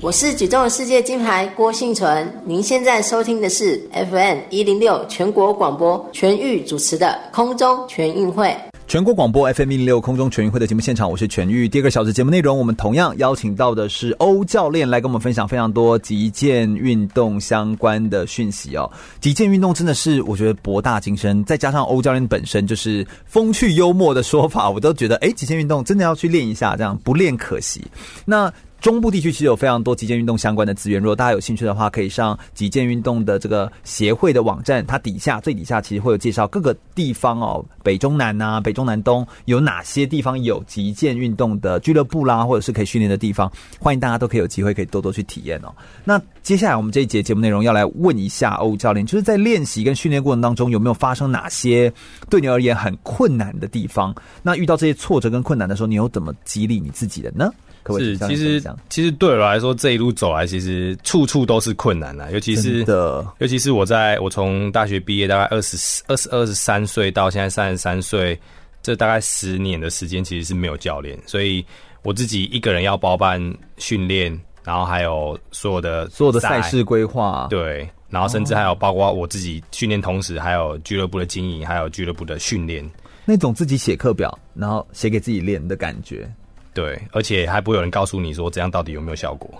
我是举重世界金牌郭信淳，您现在收听的是 FM 一零六全国广播全域主持的空中全运会。全国广播 FM 一零六空中全运会的节目现场，我是全域。第二个小时节目内容，我们同样邀请到的是欧教练来跟我们分享非常多击剑运动相关的讯息哦。击剑运动真的是我觉得博大精深，再加上欧教练本身就是风趣幽默的说法，我都觉得哎，击剑运动真的要去练一下，这样不练可惜。那。中部地区其实有非常多极限运动相关的资源，如果大家有兴趣的话，可以上极限运动的这个协会的网站，它底下最底下其实会有介绍各个地方哦，北中南啊，北中南东有哪些地方有极限运动的俱乐部啦，或者是可以训练的地方，欢迎大家都可以有机会可以多多去体验哦。那接下来我们这一节节目内容要来问一下欧教练，就是在练习跟训练过程当中有没有发生哪些对你而言很困难的地方？那遇到这些挫折跟困难的时候，你又怎么激励你自己的呢？是，其实其实对我来说，这一路走来，其实处处都是困难啊，尤其是的，尤其是我在我从大学毕业大概二十二十二十三岁到现在三十三岁，这大概十年的时间，其实是没有教练，所以我自己一个人要包办训练，然后还有所有的所有的赛事规划，对，然后甚至还有包括我自己训练同时，还有俱乐部的经营，还有俱乐部的训练，那种自己写课表，然后写给自己练的感觉。对，而且还不会有人告诉你说这样到底有没有效果。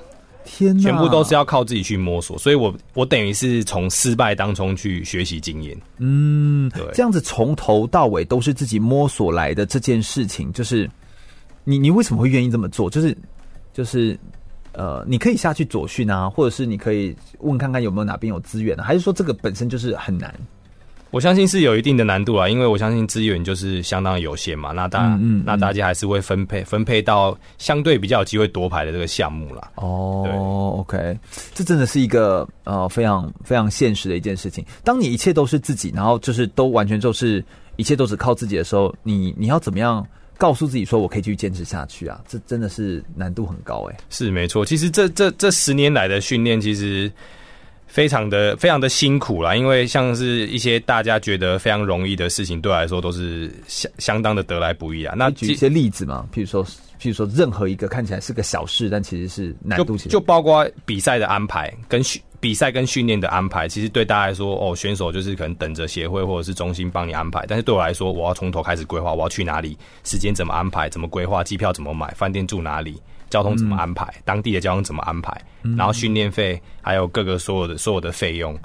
天哪，全部都是要靠自己去摸索。所以我我等于是从失败当中去学习经验。嗯，对，这样子从头到尾都是自己摸索来的这件事情，就是你你为什么会愿意这么做？就是就是呃，你可以下去左训啊，或者是你可以问看看有没有哪边有资源啊，还是说这个本身就是很难？我相信是有一定的难度啊，因为我相信资源就是相当有限嘛。那大嗯那大家还是会分配分配到相对比较有机会夺牌的这个项目啦。哦，OK，这真的是一个呃非常非常现实的一件事情。当你一切都是自己，然后就是都完全就是一切都只靠自己的时候，你你要怎么样告诉自己说我可以继续坚持下去啊？这真的是难度很高哎、欸。是没错，其实这这这十年来的训练，其实。非常的非常的辛苦啦，因为像是一些大家觉得非常容易的事情，对我来说都是相相当的得来不易啊。那举一些例子嘛，譬如说，譬如说，任何一个看起来是个小事，但其实是难度就，就包括比赛的安排跟训比赛跟训练的安排，其实对大家来说，哦，选手就是可能等着协会或者是中心帮你安排，但是对我来说，我要从头开始规划，我要去哪里，时间怎么安排，怎么规划，机票怎么买，饭店住哪里。交通怎么安排？嗯、当地的交通怎么安排？嗯、然后训练费，还有各个所有的所有的费用，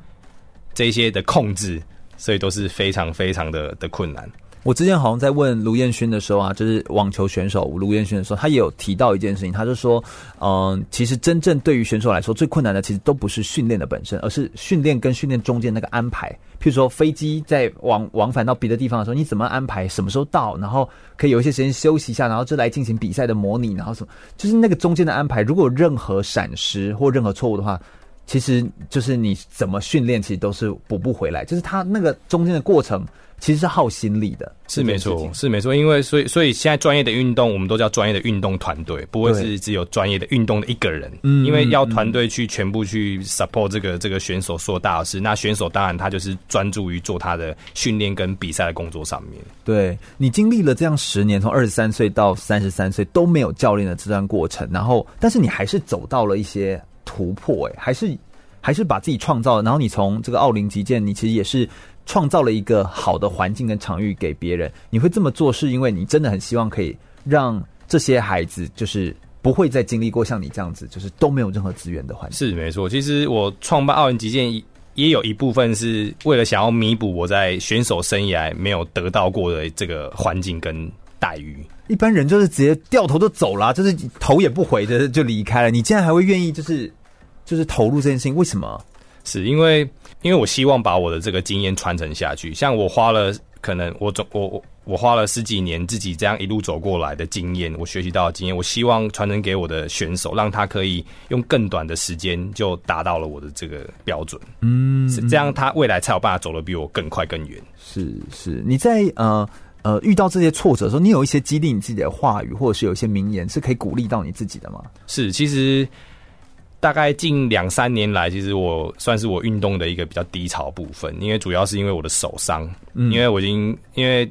这些的控制，所以都是非常非常的的困难。我之前好像在问卢彦勋的时候啊，就是网球选手卢彦勋的时候，他也有提到一件事情，他就说，嗯、其实真正对于选手来说最困难的，其实都不是训练的本身，而是训练跟训练中间那个安排。譬如说飞机在往往返到别的地方的时候，你怎么安排，什么时候到，然后可以有一些时间休息一下，然后就来进行比赛的模拟，然后什么，就是那个中间的安排，如果有任何闪失或任何错误的话，其实就是你怎么训练，其实都是补不回来，就是他那个中间的过程。其实是耗心力的，是没错，是没错。因为所以所以现在专业的运动，我们都叫专业的运动团队，不会是只有专业的运动的一个人。嗯，因为要团队去全部去 support 这个这个选手做大事，那选手当然他就是专注于做他的训练跟比赛的工作上面。对，你经历了这样十年，从二十三岁到三十三岁都没有教练的这段过程，然后但是你还是走到了一些突破，哎，还是还是把自己创造了。然后你从这个奥林击剑，你其实也是。创造了一个好的环境跟场域给别人，你会这么做是因为你真的很希望可以让这些孩子就是不会再经历过像你这样子，就是都没有任何资源的环境。是没错，其实我创办奥运击剑也有一部分是为了想要弥补我在选手生涯没有得到过的这个环境跟待遇。一般人就是直接掉头就走了，就是头也不回的就离开了。你竟然还会愿意就是就是投入这件事情，为什么？是因为。因为我希望把我的这个经验传承下去，像我花了可能我总我我我花了十几年自己这样一路走过来的经验，我学习到的经验，我希望传承给我的选手，让他可以用更短的时间就达到了我的这个标准。嗯，是这样，他未来才有办法走得比我更快更远。是是，你在呃呃遇到这些挫折的时候，你有一些激励你自己的话语，或者是有一些名言是可以鼓励到你自己的吗？是，其实。大概近两三年来，其实我算是我运动的一个比较低潮部分，因为主要是因为我的手伤，嗯，因为我已经因为。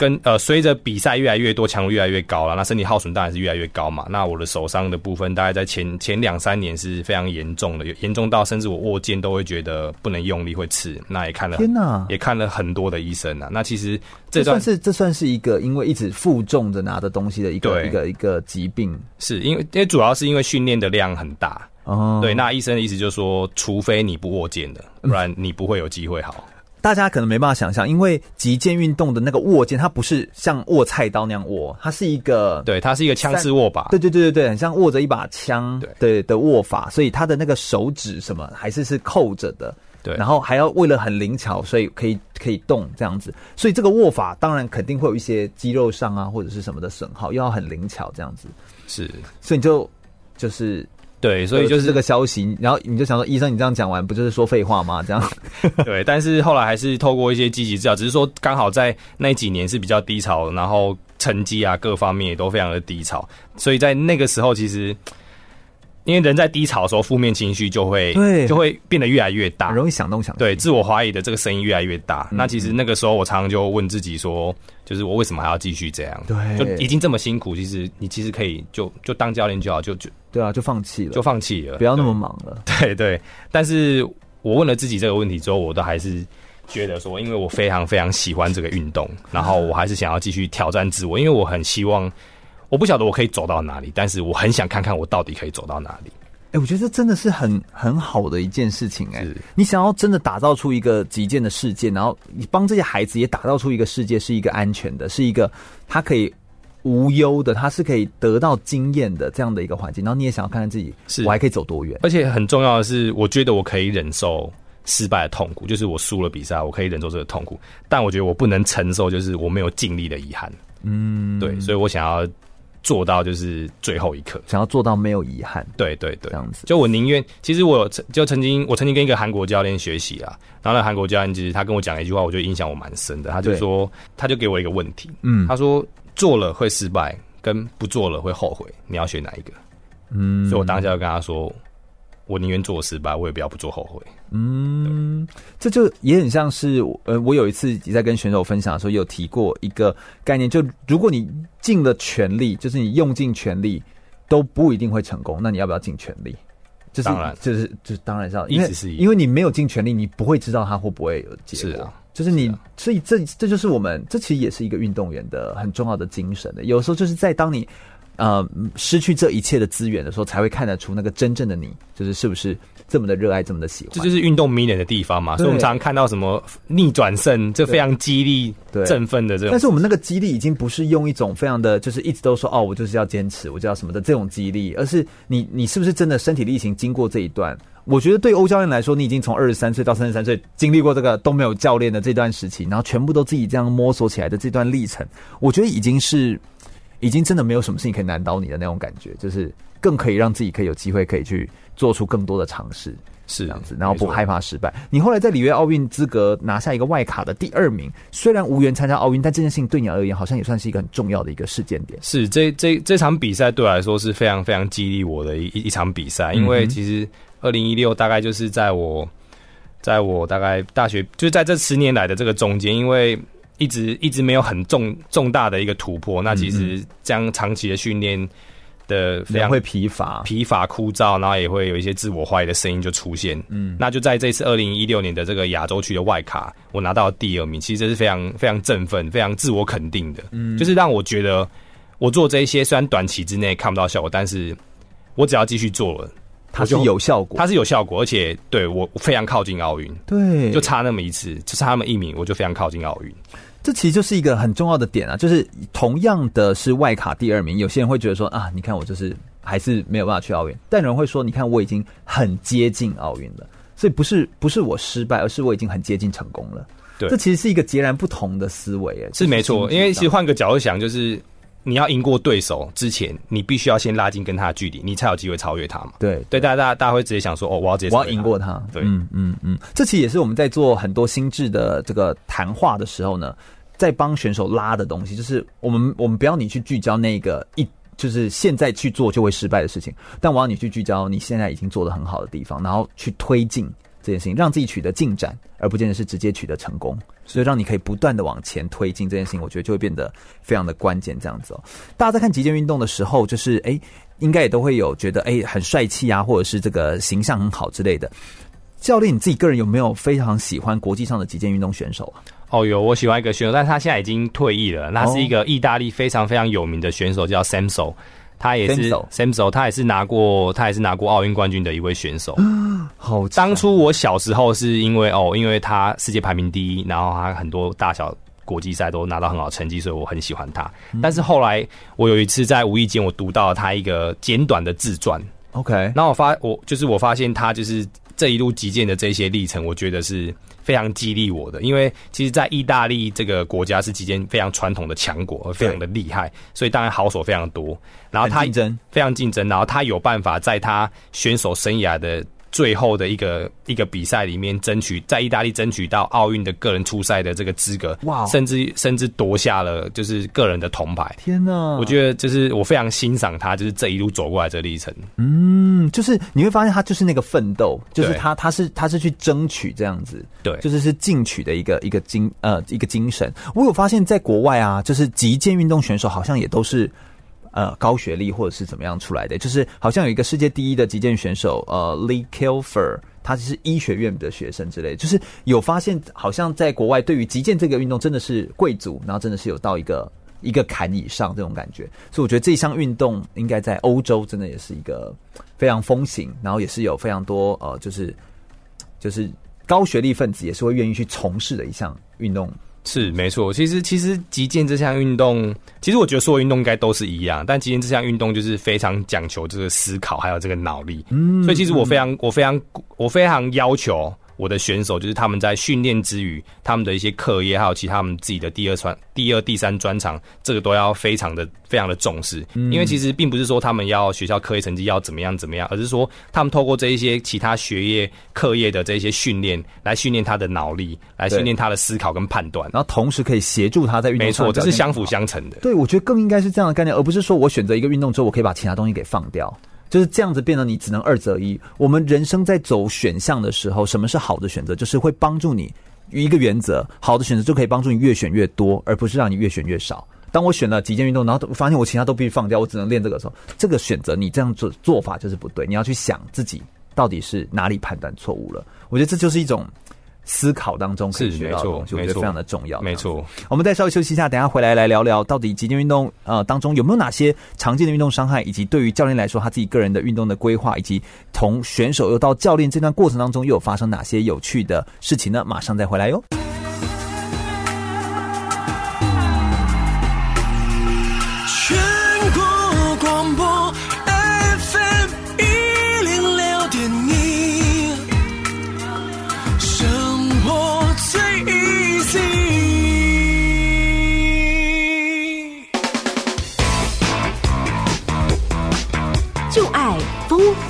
跟呃，随着比赛越来越多，强度越来越高了，那身体耗损当然是越来越高嘛。那我的手伤的部分，大概在前前两三年是非常严重的，严重到甚至我握剑都会觉得不能用力会刺。那也看了，天哪，也看了很多的医生啊。那其实这算是这算是一个因为一直负重着拿着东西的一个一个一个疾病，是因为因为主要是因为训练的量很大哦。对，那医生的意思就是说，除非你不握剑的，不然你不会有机会好。大家可能没办法想象，因为击剑运动的那个握剑，它不是像握菜刀那样握，它是一个，对，它是一个枪式握把，对对对对对，很像握着一把枪，对。对的握法，所以它的那个手指什么还是是扣着的，对，然后还要为了很灵巧，所以可以可以动这样子，所以这个握法当然肯定会有一些肌肉上啊或者是什么的损耗，又要很灵巧这样子，是，所以你就就是。对，所以就是这个消息，然后你就想说，医生，你这样讲完，不就是说废话吗？这样，*laughs* 对。但是后来还是透过一些积极治疗，只是说刚好在那几年是比较低潮，然后成绩啊各方面也都非常的低潮，所以在那个时候其实。因为人在低潮的时候，负面情绪就会对就会变得越来越大，很容易想东想西。对，自我怀疑的这个声音越来越大。嗯、那其实那个时候，我常常就问自己说，就是我为什么还要继续这样？对，就已经这么辛苦，其实你其实可以就就当教练就好，就就对啊，就放弃了，就放弃了，不要那么忙了。对 *laughs* 对，但是我问了自己这个问题之后，我都还是觉得说，因为我非常非常喜欢这个运动，然后我还是想要继续挑战自我，因为我很希望，我不晓得我可以走到哪里，但是我很想看看我到底可以走到哪里。哎、欸，我觉得这真的是很很好的一件事情哎、欸！你想要真的打造出一个极限的世界，然后你帮这些孩子也打造出一个世界，是一个安全的，是一个他可以无忧的，他是可以得到经验的这样的一个环境。然后你也想要看看自己，是我还可以走多远？而且很重要的是，我觉得我可以忍受失败的痛苦，就是我输了比赛，我可以忍受这个痛苦。但我觉得我不能承受，就是我没有尽力的遗憾。嗯，对，所以我想要。做到就是最后一刻，想要做到没有遗憾。对对对，这样子。就我宁愿，其实我曾就曾经，我曾经跟一个韩国教练学习啊，然后那韩国教练其实他跟我讲了一句话，我觉得影响我蛮深的。他就说，他就给我一个问题，嗯，他说做了会失败，跟不做了会后悔，你要选哪一个？嗯，所以我当下就跟他说。我宁愿做失败，我也不要不做后悔。嗯，这就也很像是呃，我有一次也在跟选手分享的时候，有提过一个概念，就如果你尽了全力，就是你用尽全力都不一定会成功，那你要不要尽全力？就是当然，就是就是当然是要，因为因为你没有尽全力，你不会知道他会不会有结果。是啊，就是你，啊、所以这这就是我们，这其实也是一个运动员的很重要的精神的。有时候就是在当你。呃，失去这一切的资源的时候，才会看得出那个真正的你，就是是不是这么的热爱，这么的喜欢。这就是运动迷人的地方嘛。所以我们常常看到什么逆转胜，这非常激励、振奋的这种。但是我们那个激励已经不是用一种非常的，就是一直都说哦，我就是要坚持，我就要什么的这种激励，而是你你是不是真的身体力行经过这一段？我觉得对欧教练来说，你已经从二十三岁到三十三岁经历过这个都没有教练的这段时期，然后全部都自己这样摸索起来的这段历程，我觉得已经是。已经真的没有什么事情可以难倒你的那种感觉，就是更可以让自己可以有机会可以去做出更多的尝试。是这样子，然后不害怕失败。你后来在里约奥运资格拿下一个外卡的第二名，虽然无缘参加奥运，但这件事情对你而言，好像也算是一个很重要的一个事件点。是这这这场比赛对我来说是非常非常激励我的一一场比赛，因为其实二零一六大概就是在我，在我大概大学就是在这十年来的这个中间，因为一直一直没有很重重大的一个突破，那其实这样长期的训练。的非常会疲乏、疲乏枯燥，然后也会有一些自我怀疑的声音就出现。嗯，那就在这次二零一六年的这个亚洲区的外卡，我拿到了第二名，其实这是非常非常振奋、非常自我肯定的。嗯，就是让我觉得我做这一些虽然短期之内看不到效果，但是我只要继续做了，它是有效果，它是有效果，而且对我非常靠近奥运。对，就差那么一次，就差那么一名，我就非常靠近奥运。这其实就是一个很重要的点啊，就是同样的是外卡第二名，有些人会觉得说啊，你看我就是还是没有办法去奥运，但有人会说，你看我已经很接近奥运了，所以不是不是我失败，而是我已经很接近成功了。对，这其实是一个截然不同的思维，哎，是没错，因为其实换个角度想，就是你要赢过对手之前，你必须要先拉近跟他的距离，你才有机会超越他嘛。对，对，大家大家大家会直接想说，哦，我要直接我要赢过他。对，嗯嗯嗯，这其实也是我们在做很多心智的这个谈话的时候呢。在帮选手拉的东西，就是我们我们不要你去聚焦那个一，就是现在去做就会失败的事情，但我要你去聚焦你现在已经做的很好的地方，然后去推进这件事情，让自己取得进展，而不见得是直接取得成功。所以让你可以不断的往前推进这件事情，我觉得就会变得非常的关键。这样子哦，大家在看极限运动的时候，就是哎，应该也都会有觉得哎很帅气啊，或者是这个形象很好之类的。教练，你自己个人有没有非常喜欢国际上的极限运动选手啊？哦，有，我喜欢一个选手，但是他现在已经退役了。那是一个意大利非常非常有名的选手，叫 Samso，他也是 Samso，他也是拿过，他也是拿过奥运冠军的一位选手。*gasps* 好，当初我小时候是因为哦，因为他世界排名第一，然后他很多大小国际赛都拿到很好的成绩，所以我很喜欢他。但是后来我有一次在无意间，我读到了他一个简短的自传。OK，然后我发我就是我发现他就是这一路击剑的这些历程，我觉得是。非常激励我的，因为其实，在意大利这个国家是几间非常传统的强国，非常的厉害，所以当然好手非常多。然后他竞争非常竞争，然后他有办法在他选手生涯的。最后的一个一个比赛里面，争取在意大利争取到奥运的个人初赛的这个资格，哇 Wow！甚至甚至夺下了就是个人的铜牌。天哪！我觉得就是我非常欣赏他，就是这一路走过来这历程。嗯，就是你会发现他就是那个奋斗，就是他他是他是去争取这样子，对，就是是进取的一个一个精呃一个精神。我有发现，在国外啊，就是击剑运动选手好像也都是。呃，高学历或者是怎么样出来的？就是好像有一个世界第一的击剑选手，呃，Lee Kiefer，他是医学院的学生之类。就是有发现，好像在国外对于击剑这个运动真的是贵族，然后真的是有到一个一个坎以上这种感觉。所以我觉得这项运动应该在欧洲真的也是一个非常风行，然后也是有非常多呃，就是就是高学历分子也是会愿意去从事的一项运动。是没错，其实其实击剑这项运动，其实我觉得所有运动应该都是一样，但击剑这项运动就是非常讲求这个思考，还有这个脑力。嗯，所以其实我非常我非常我非常要求。我的选手就是他们在训练之余，他们的一些课业，还有其他们自己的第二专、第二、第三专长，这个都要非常的、非常的重视。因为其实并不是说他们要学校课业成绩要怎么样怎么样，而是说他们透过这一些其他学业课业的这些训练，来训练他的脑力，来训练他的思考跟判断，然后同时可以协助他在运动上。没错，这是相辅相成的。对，我觉得更应该是这样的概念，而不是说我选择一个运动之后，我可以把其他东西给放掉。就是这样子变得你只能二择一。我们人生在走选项的时候，什么是好的选择？就是会帮助你一个原则，好的选择就可以帮助你越选越多，而不是让你越选越少。当我选了击剑运动，然后发现我其他都必须放掉，我只能练这个时候，这个选择你这样做做法就是不对。你要去想自己到底是哪里判断错误了。我觉得这就是一种。思考当中可以学到的东西，我觉得非常的重要。没错，我们再稍微休息一下，等一下回来来聊聊到底极限运动呃当中有没有哪些常见的运动伤害，以及对于教练来说他自己个人的运动的规划，以及从选手又到教练这段过程当中又有发生哪些有趣的事情呢？马上再回来哟。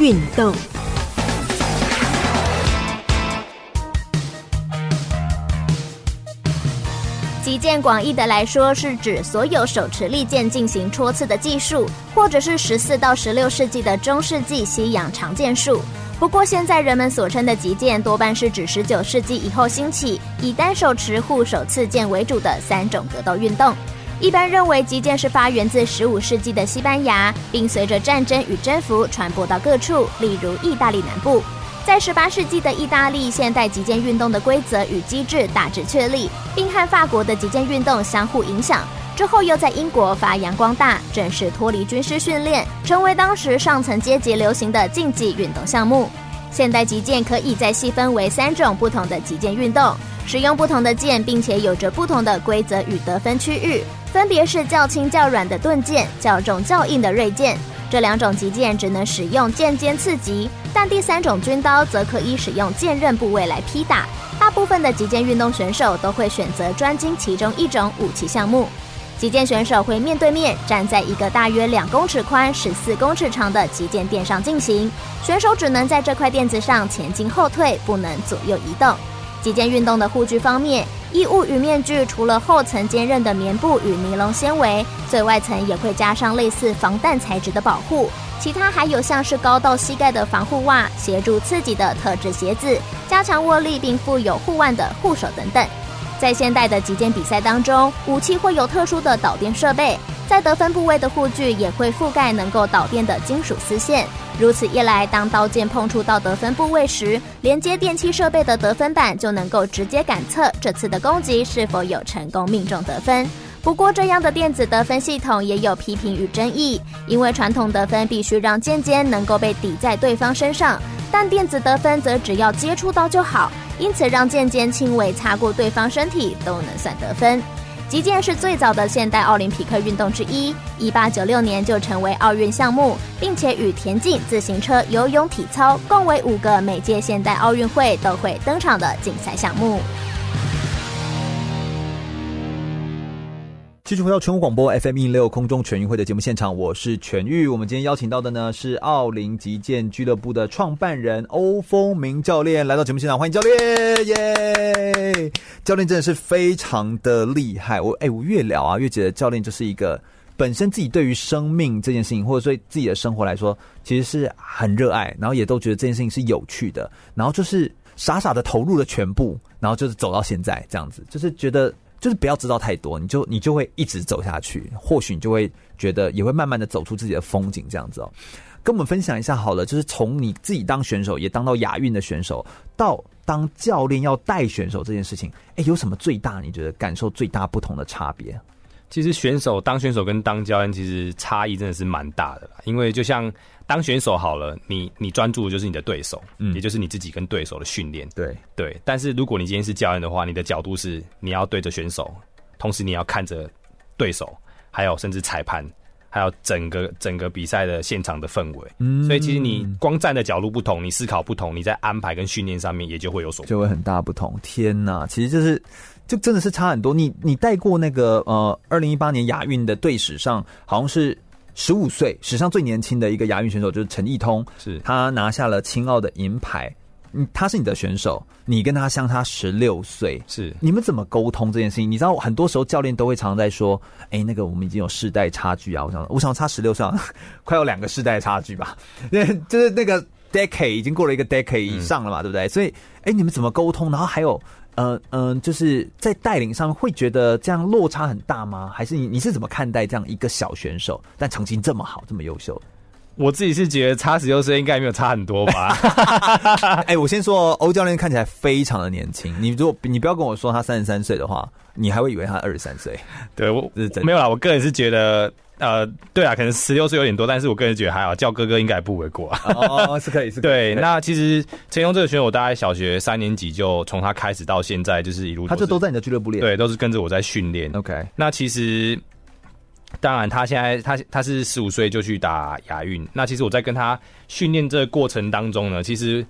运动。击剑广义的来说，是指所有手持利剑进行戳刺的技术，或者是十四到十六世纪的中世纪西洋长剑术。不过，现在人们所称的击剑，多半是指十九世纪以后兴起，以单手持护手刺剑为主的三种格斗运动。一般认为，击剑是发源自十五世纪的西班牙，并随着战争与征服传播到各处，例如意大利南部。在十八世纪的意大利，现代击剑运动的规则与机制大致确立，并和法国的击剑运动相互影响。之后又在英国发扬光大，正式脱离军事训练，成为当时上层阶级流行的竞技运动项目。现代击剑可以再细分为三种不同的击剑运动，使用不同的剑，并且有着不同的规则与得分区域，分别是较轻较软的钝剑，较重较硬的锐剑。这两种极剑只能使用剑尖刺击，但第三种军刀则可以使用剑刃部位来劈打。大部分的击剑运动选手都会选择专精其中一种武器项目。击剑选手会面对面站在一个大约两公尺宽、十四公尺长的极剑垫上进行，选手只能在这块垫子上前进后退，不能左右移动。极限运动的护具方面，衣物与面具除了厚层坚韧的棉布与尼龙纤维，最外层也会加上类似防弹材质的保护。其他还有像是高到膝盖的防护袜、协助刺激的特制鞋子、加强握力并附有护腕的护手等等。在现代的击剑比赛当中，武器会有特殊的导电设备，在得分部位的护具也会覆盖能够导电的金属丝线。如此一来，当刀剑碰触到得分部位时，连接电器设备的得分板就能够直接感测这次的攻击是否有成功命中得分。不过，这样的电子得分系统也有批评与争议，因为传统得分必须让剑尖能够被抵在对方身上，但电子得分则只要接触到就好，因此让剑尖轻微擦过对方身体都能算得分。击剑是最早的现代奥林匹克运动之一，一八九六年就成为奥运项目，并且与田径、自行车、游泳、体操共为五个每届现代奥运会都会登场的竞赛项目。继续回到全国广播 FM 一零六空中全运会的节目现场，我是全玉。我们今天邀请到的呢是奥林极剑俱乐部的创办人欧峰明教练来到节目现场，欢迎教练耶！教练真的是非常的厉害，我哎，我越聊啊越觉得教练就是一个本身自己对于生命这件事情，或者对自己的生活来说，其实是很热爱，然后也都觉得这件事情是有趣的，然后就是傻傻的投入了全部，然后就是走到现在这样子，就是觉得。就是不要知道太多，你就你就会一直走下去，或许你就会觉得也会慢慢的走出自己的风景，这样子哦。跟我们分享一下好了，就是从你自己当选手，也当到亚运的选手，到当教练要带选手这件事情，哎，有什么最大你觉得感受最大不同的差别？其实选手当选手跟当教练其实差异真的是蛮大的，因为就像。当选手好了，你你专注的就是你的对手，嗯，也就是你自己跟对手的训练，对对。但是如果你今天是教练的话，你的角度是你要对着选手，同时你要看着对手，还有甚至裁判，还有整个整个比赛的现场的氛围。嗯，所以其实你光站的角度不同，你思考不同，你在安排跟训练上面也就会有所就会很大不同。天呐，其实就是就真的是差很多。你你带过那个呃，二零一八年亚运的队史上好像是。十五岁，史上最年轻的一个亚运选手就是陈义通，是他拿下了青奥的银牌。嗯，他是你的选手，你跟他相差十六岁，是你们怎么沟通这件事情？你知道，很多时候教练都会常常在说：“哎、欸，那个我们已经有世代差距啊！”我想，我想差十六岁，*laughs* 快有两个世代差距吧？*laughs* 那就是那个 decade 已经过了一个 decade 以上了嘛，嗯、对不对？所以，哎、欸，你们怎么沟通？然后还有。嗯、呃、嗯，就是在带领上会觉得这样落差很大吗？还是你你是怎么看待这样一个小选手，但成绩这么好，这么优秀？我自己是觉得差十六岁应该没有差很多吧。*laughs* 哎、欸，我先说，欧教练看起来非常的年轻。你如果你不要跟我说他三十三岁的话，你还会以为他二十三岁。对我没有啦，我个人是觉得。呃，对啊，可能十六岁有点多，但是我个人觉得还好，叫哥哥应该不为过啊。哦，是可以，是可以。*laughs* 对，那其实陈勇这个选手，我大概小学三年级就从他开始到现在，就是一路，他就都在你的俱乐部练，对，都是跟着我在训练。OK，那其实当然，他现在他他是十五岁就去打亚运，那其实我在跟他训练这个过程当中呢，其实。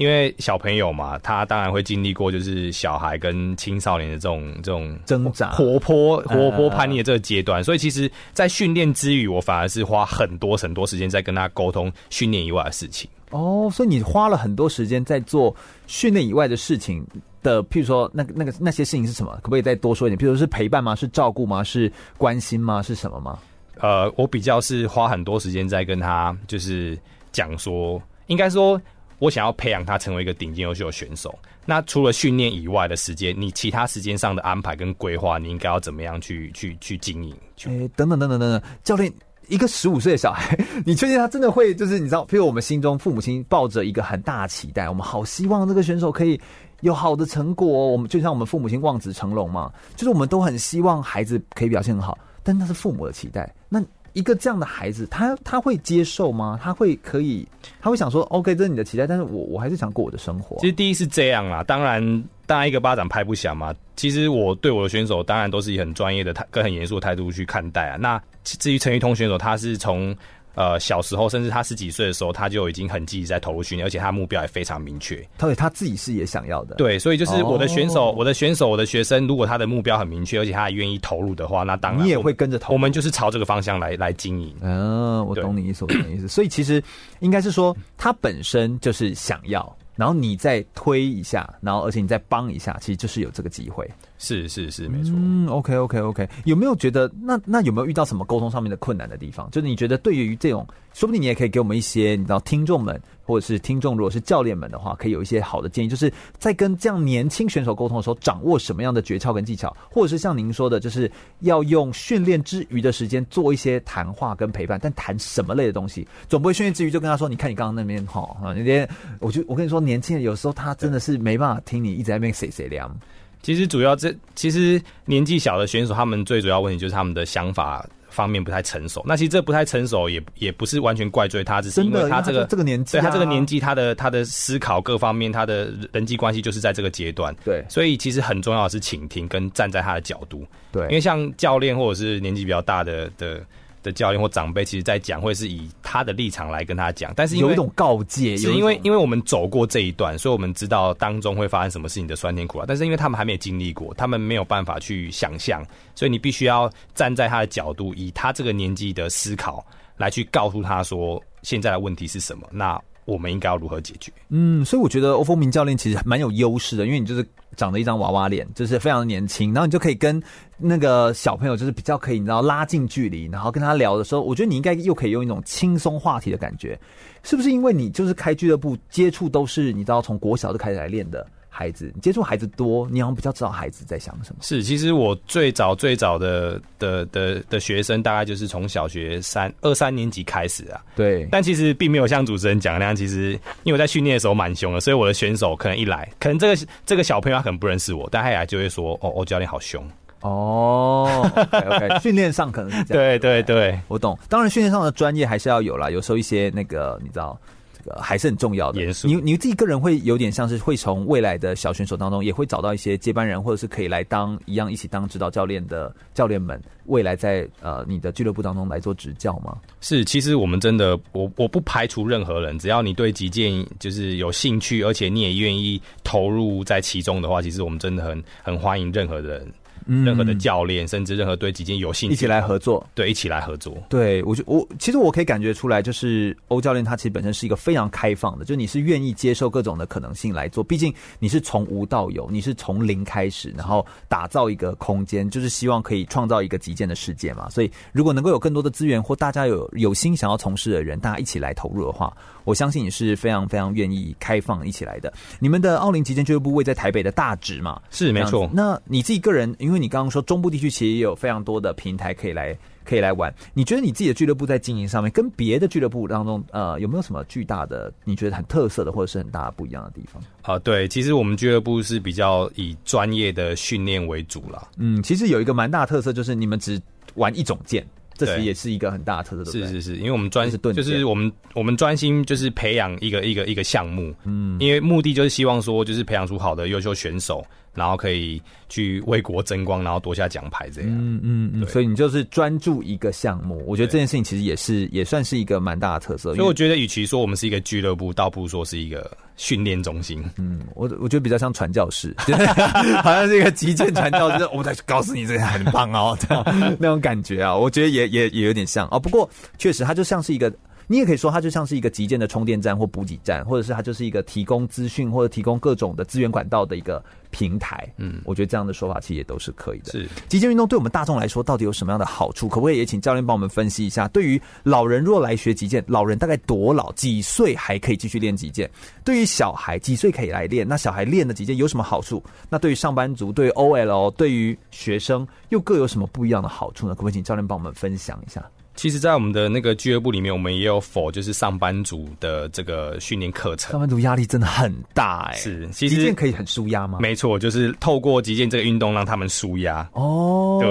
因为小朋友嘛，他当然会经历过就是小孩跟青少年的这种这种挣扎、活泼、活泼叛逆的这个阶段，所以其实，在训练之余，我反而是花很多很多时间在跟他沟通训练以外的事情。哦，所以你花了很多时间在做训练以外的事情的，譬如说那个那个那些事情是什么？可不可以再多说一点？譬如说是陪伴吗？是照顾吗？是关心吗？是什么吗？呃，我比较是花很多时间在跟他就是讲说，应该说。我想要培养他成为一个顶尖优秀的选手。那除了训练以外的时间，你其他时间上的安排跟规划，你应该要怎么样去去去经营？哎、等等等等等等，教练，一个十五岁的小孩，*laughs* 你确定他真的会？就是你知道，譬如我们心中父母亲抱着一个很大的期待，我们好希望这个选手可以有好的成果。我们就像我们父母亲望子成龙嘛，就是我们都很希望孩子可以表现很好，但那是父母的期待。那一个这样的孩子，他他会接受吗？他会可以，他会想说，OK，这是你的期待，但是我我还是想过我的生活。其实第一是这样啦，当然，当然一个巴掌拍不响嘛。其实我对我的选手，当然都是以很专业的态跟很严肃的态度去看待啊。那至于陈玉通选手，他是从。呃，小时候甚至他十几岁的时候，他就已经很积极在投入训练，而且他目标也非常明确。他对他自己是也想要的。对，所以就是我的选手，哦、我的选手，我的学生，如果他的目标很明确，而且他还愿意投入的话，那当然你也会跟着投入。我们就是朝这个方向来来经营。嗯，我懂你意思，我懂你意思。所以其实应该是说，他本身就是想要。然后你再推一下，然后而且你再帮一下，其实就是有这个机会。是是是，没错。嗯，OK OK OK。有没有觉得那那有没有遇到什么沟通上面的困难的地方？就是你觉得对于这种，说不定你也可以给我们一些，你知道听众们或者是听众，如果是教练们的话，可以有一些好的建议，就是在跟这样年轻选手沟通的时候，掌握什么样的诀窍跟技巧，或者是像您说的，就是要用训练之余的时间做一些谈话跟陪伴，但谈什么类的东西，总不会训练之余就跟他说，你看你刚刚那边哈啊那边，我就我跟你说。年轻人有时候他真的是没办法听你一直在那边谁谁凉。其实主要这其实年纪小的选手，他们最主要问题就是他们的想法方面不太成熟。那其实这不太成熟也也不是完全怪罪他，只是因为他这个这个年纪，对他这个年纪，他的他的思考各方面，他的人际关系就是在这个阶段。对，所以其实很重要的是倾听跟站在他的角度。对，因为像教练或者是年纪比较大的的。的教练或长辈，其实在讲，会是以他的立场来跟他讲，但是有一种告诫，是因为因为我们走过这一段，所以我们知道当中会发生什么事情的酸甜苦辣。但是因为他们还没有经历过，他们没有办法去想象，所以你必须要站在他的角度，以他这个年纪的思考来去告诉他说，现在的问题是什么。那我们应该要如何解决？嗯，所以我觉得欧风明教练其实蛮有优势的，因为你就是长着一张娃娃脸，就是非常年轻，然后你就可以跟那个小朋友就是比较可以，你知道拉近距离，然后跟他聊的时候，我觉得你应该又可以用一种轻松话题的感觉，是不是？因为你就是开俱乐部，接触都是你知道从国小就开始来练的。孩子，你接触孩子多，你好像比较知道孩子在想什么。是，其实我最早最早的的的的学生，大概就是从小学三二三年级开始啊。对，但其实并没有像主持人讲的那样，其实因为我在训练的时候蛮凶的，所以我的选手可能一来，可能这个这个小朋友他可能不认识我，但他一来就会说：“哦，欧教练好凶。”哦，OK，*laughs* 训练上可能是这样。对对对，我懂。当然，训练上的专业还是要有啦，有时候一些那个你知道。这个还是很重要的。严肃，你你自己个人会有点像是会从未来的小选手当中，也会找到一些接班人，或者是可以来当一样一起当指导教练的教练们，未来在呃你的俱乐部当中来做执教吗？是，其实我们真的，我我不排除任何人，只要你对击剑就是有兴趣，而且你也愿意投入在其中的话，其实我们真的很很欢迎任何人。任何的教练，甚至任何对击剑有兴趣，一起来合作。对，一起来合作。对，我就我其实我可以感觉出来，就是欧教练他其实本身是一个非常开放的，就你是愿意接受各种的可能性来做。毕竟你是从无到有，你是从零开始，然后打造一个空间，就是希望可以创造一个极简的世界嘛。所以如果能够有更多的资源，或大家有有心想要从事的人，大家一起来投入的话，我相信你是非常非常愿意开放一起来的。你们的奥林极简俱乐部位在台北的大直嘛？是没错。那你自己个人，因为你刚刚说中部地区其实也有非常多的平台可以来可以来玩。你觉得你自己的俱乐部在经营上面，跟别的俱乐部当中，呃，有没有什么巨大的你觉得很特色的，或者是很大的不一样的地方？啊、呃，对，其实我们俱乐部是比较以专业的训练为主啦。嗯，其实有一个蛮大的特色，就是你们只玩一种剑。这其实也是一个很大的特色，是是是，因为我们专是就是我们我们专心就是培养一个一个一个项目，嗯，因为目的就是希望说就是培养出好的优秀选手，然后可以去为国争光，然后夺下奖牌这样。嗯嗯嗯，所以你就是专注一个项目，我觉得这件事情其实也是也算是一个蛮大的特色。所以我觉得，与其说我们是一个俱乐部，倒不如说是一个训练中心。嗯，我我觉得比较像传教士，*laughs* 好像是一个击剑传教士。*laughs* 我再告诉你，这个很棒哦，这样那种感觉啊，我觉得也也也有点像哦。不过确实，它就像是一个。你也可以说，它就像是一个极简的充电站或补给站，或者是它就是一个提供资讯或者提供各种的资源管道的一个平台。嗯，我觉得这样的说法其实也都是可以的。是极简运动对我们大众来说到底有什么样的好处？可不可以也请教练帮我们分析一下？对于老人若来学极简，老人大概多老几岁还可以继续练极简？对于小孩几岁可以来练？那小孩练的极简有什么好处？那对于上班族、对于 OL、对于学生又各有什么不一样的好处呢？可不可以请教练帮我们分享一下？其实，在我们的那个俱乐部里面，我们也有 for 就是上班族的这个训练课程。上班族压力真的很大哎、欸。是，其实击剑可以很舒压吗？没错，就是透过击剑这个运动让他们舒压。哦，对，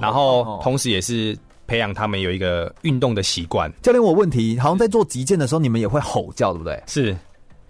然后同时也是培养他们有一个运动的习惯。教练，我问题，好像在做击剑的时候，你们也会吼叫，对不对？是，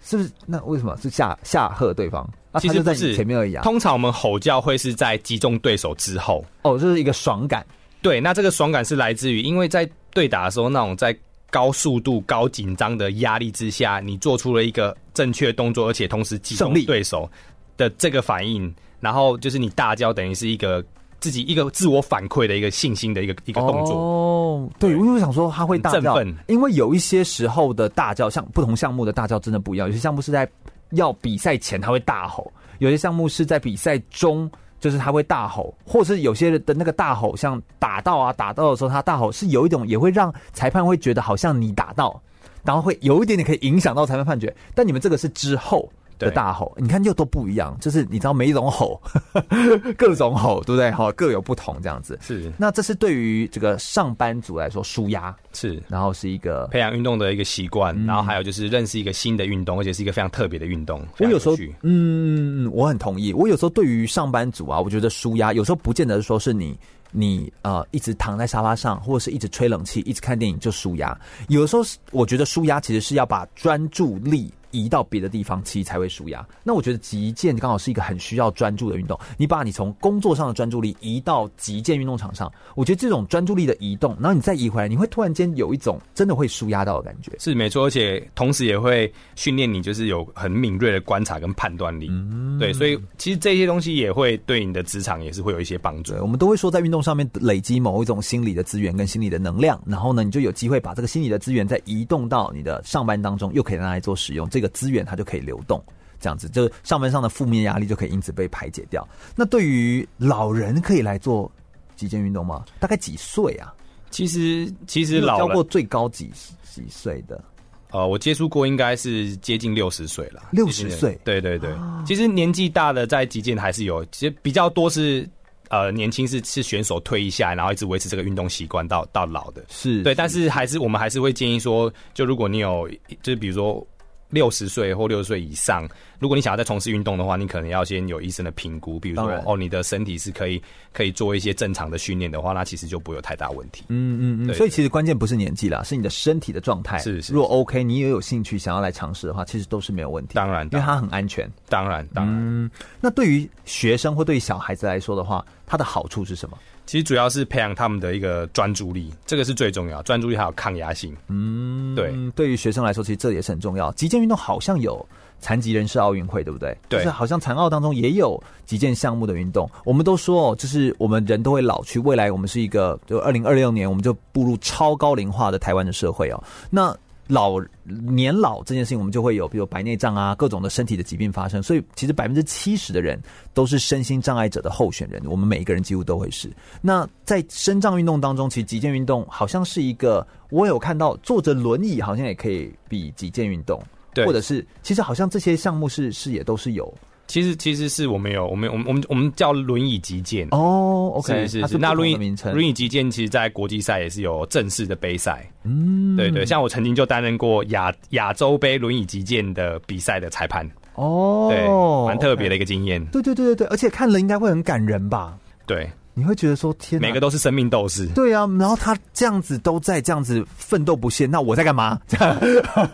是不是？那为什么是下下吓对方？其实在你前面而已啊。通常我们吼叫会是在击中对手之后。哦，就是一个爽感。对，那这个爽感是来自于，因为在对打的时候，那种在高速度、高紧张的压力之下，你做出了一个正确动作，而且同时击中对手的这个反应，然后就是你大叫，等于是一个自己一个自我反馈的一个信心的一个一个动作。哦，对，因为我想说他会大叫，振奋，因为有一些时候的大叫，像不同项目的大叫真的不一样，有些项目是在要比赛前他会大吼，有些项目是在比赛中。就是他会大吼，或是有些人的那个大吼，像打到啊打到的时候，他大吼是有一种也会让裁判会觉得好像你打到，然后会有一点点可以影响到裁判判决。但你们这个是之后的大吼，你看又都不一样，就是你知道每一种吼，*laughs* 各种吼，对不对？哈，各有不同这样子。是，那这是对于这个上班族来说，舒压是，然后是一个培养运动的一个习惯，嗯、然后还有就是认识一个新的运动，而且是一个非常特别的运动。我有时候，嗯，我很同意。我有时候对于上班族啊，我觉得舒压有时候不见得说是你你呃一直躺在沙发上，或者是一直吹冷气，一直看电影就舒压。有的时候是我觉得舒压其实是要把专注力。移到别的地方，其实才会舒压。那我觉得极剑刚好是一个很需要专注的运动。你把你从工作上的专注力移到极剑运动场上，我觉得这种专注力的移动，然后你再移回来，你会突然间有一种真的会舒压到的感觉。是没错，而且同时也会训练你，就是有很敏锐的观察跟判断力。嗯，对，所以其实这些东西也会对你的职场也是会有一些帮助。我们都会说，在运动上面累积某一种心理的资源跟心理的能量，然后呢，你就有机会把这个心理的资源再移动到你的上班当中，又可以拿来做使用。这个资源。它就可以流动，这样子，就上班上的负面压力就可以因此被排解掉。那对于老人可以来做极限运动吗？大概几岁啊？其实，其实老教过最高几几岁的？呃，我接触过，应该是接近六十岁了。六十岁？对对对。啊、其实年纪大的在极限还是有，其实比较多是呃年轻是是选手退役下来，然后一直维持这个运动习惯到到老的。是对，是但是还是我们还是会建议说，就如果你有，就是比如说。六十岁或六十岁以上，如果你想要再从事运动的话，你可能要先有医生的评估，比如说哦，你的身体是可以可以做一些正常的训练的话，那其实就不会有太大问题。嗯嗯嗯。所以其实关键不是年纪啦，是你的身体的状态。是是。如果 OK，你也有兴趣想要来尝试的话，其实都是没有问题。当然，因为它很安全。当然当然。嗯。那对于学生或对于小孩子来说的话，它的好处是什么？其实主要是培养他们的一个专注力，这个是最重要。专注力还有抗压性。嗯，对。对于学生来说，其实这也是很重要。击剑运动好像有残疾人士奥运会，对不对？对。就是好像残奥当中也有击剑项目的运动。我们都说，就是我们人都会老去，未来我们是一个，就二零二六年我们就步入超高龄化的台湾的社会哦。那老年老这件事情，我们就会有，比如白内障啊，各种的身体的疾病发生。所以，其实百分之七十的人都是身心障碍者的候选人。我们每一个人几乎都会是。那在身障运动当中，其实极限运动好像是一个，我有看到坐着轮椅好像也可以比极限运动，或者是其实好像这些项目是是也都是有。其实其实是我们有，我们我们我们我们叫轮椅击剑哦，OK，是是是。那轮椅轮椅击剑，其实，在国际赛也是有正式的杯赛。嗯，对对，像我曾经就担任过亚亚洲杯轮椅击剑的比赛的裁判。哦，对，蛮特别的一个经验。对对对对对，而且看了应该会很感人吧？对。你会觉得说天，每个都是生命斗士。对啊，然后他这样子都在这样子奋斗不懈，那我在干嘛？这 *laughs* 样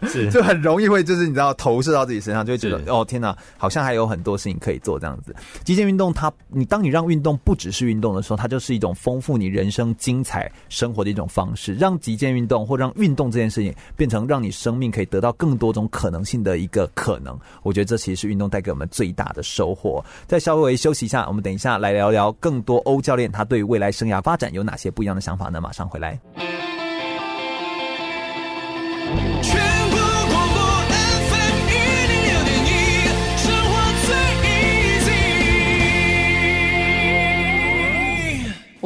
是 *laughs* 就很容易会就是你知道投射到自己身上，就会觉得哦天哪，好像还有很多事情可以做这样子。极限运动它，你当你让运动不只是运动的时候，它就是一种丰富你人生精彩生活的一种方式。让极限运动或让运动这件事情变成让你生命可以得到更多种可能性的一个可能，我觉得这其实是运动带给我们最大的收获。再稍微休息一下，我们等一下来聊聊更多欧教练他对未来生涯发展有哪些不一样的想法呢？马上回来。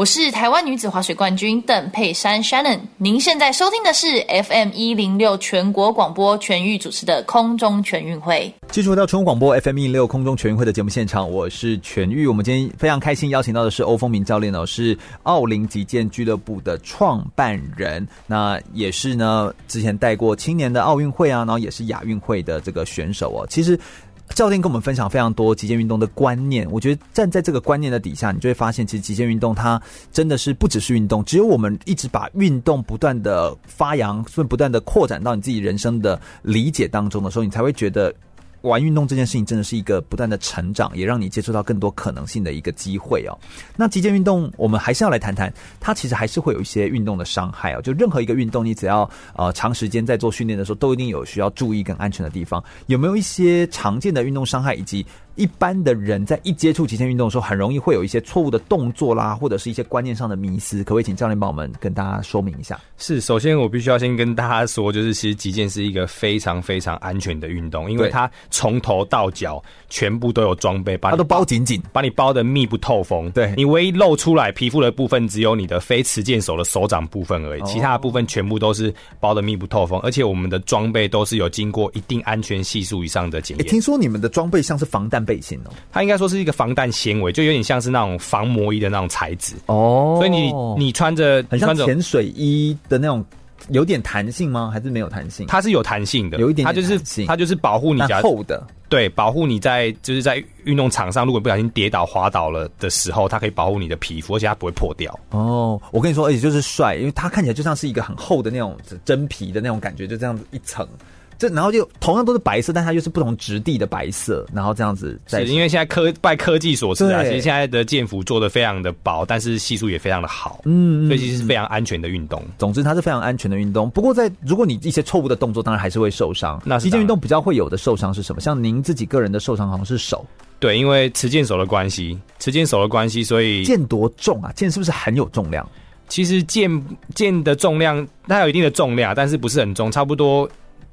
我是台湾女子滑水冠军邓佩珊 Shannon，您现在收听的是 FM 一零六全国广播全域主持的空中全运会。继续回到全国广播 FM 一零六空中全运会的节目现场，我是全玉。我们今天非常开心邀请到的是欧风明教练哦，是奥林击剑俱乐部的创办人，那也是呢之前带过青年的奥运会啊，然后也是亚运会的这个选手哦。其实教练跟我们分享非常多极限运动的观念，我觉得站在这个观念的底下，你就会发现，其实极限运动它真的是不只是运动，只有我们一直把运动不断的发扬，所以不断的扩展到你自己人生的理解当中的时候，你才会觉得。玩运动这件事情真的是一个不断的成长，也让你接触到更多可能性的一个机会哦。那极限运动，我们还是要来谈谈，它其实还是会有一些运动的伤害哦。就任何一个运动，你只要呃长时间在做训练的时候，都一定有需要注意跟安全的地方。有没有一些常见的运动伤害，以及一般的人在一接触极限运动的时候，很容易会有一些错误的动作啦，或者是一些观念上的迷思？可不可以请教练帮我们跟大家说明一下？是，首先我必须要先跟大家说，就是其实极限是一个非常非常安全的运动，因为它从头到脚全部都有装备，把它都包紧紧，把你包的密不透风。对，你唯一露出来皮肤的部分，只有你的非持剑手的手掌部分而已，其他的部分全部都是包的密不透风。而且我们的装备都是有经过一定安全系数以上的检验。听说你们的装备像是防弹背心哦，它应该说是一个防弹纤维，就有点像是那种防磨衣的那种材质哦。所以你你穿着很像潜水衣的那种。有点弹性吗？还是没有弹性？它是有弹性的，有一点点，它就是它就是保护你家厚的，对，保护你在就是在运动场上，如果不小心跌倒滑倒了的时候，它可以保护你的皮肤，而且它不会破掉。哦，我跟你说，而且就是帅，因为它看起来就像是一个很厚的那种真皮的那种感觉，就这样子一层。这然后就同样都是白色，但它又是不同质地的白色，然后这样子在。是因为现在科拜科技所赐啊，其实现在的剑服做的非常的薄，但是系数也非常的好，嗯，所以其实是非常安全的运动。总之，它是非常安全的运动。不过，在如果你一些错误的动作，当然还是会受伤。那击剑运动比较会有的受伤是什么？像您自己个人的受伤好像是手，对，因为持剑手的关系，持剑手的关系，所以剑多重啊？剑是不是很有重量？其实剑剑的重量它有一定的重量，但是不是很重，差不多。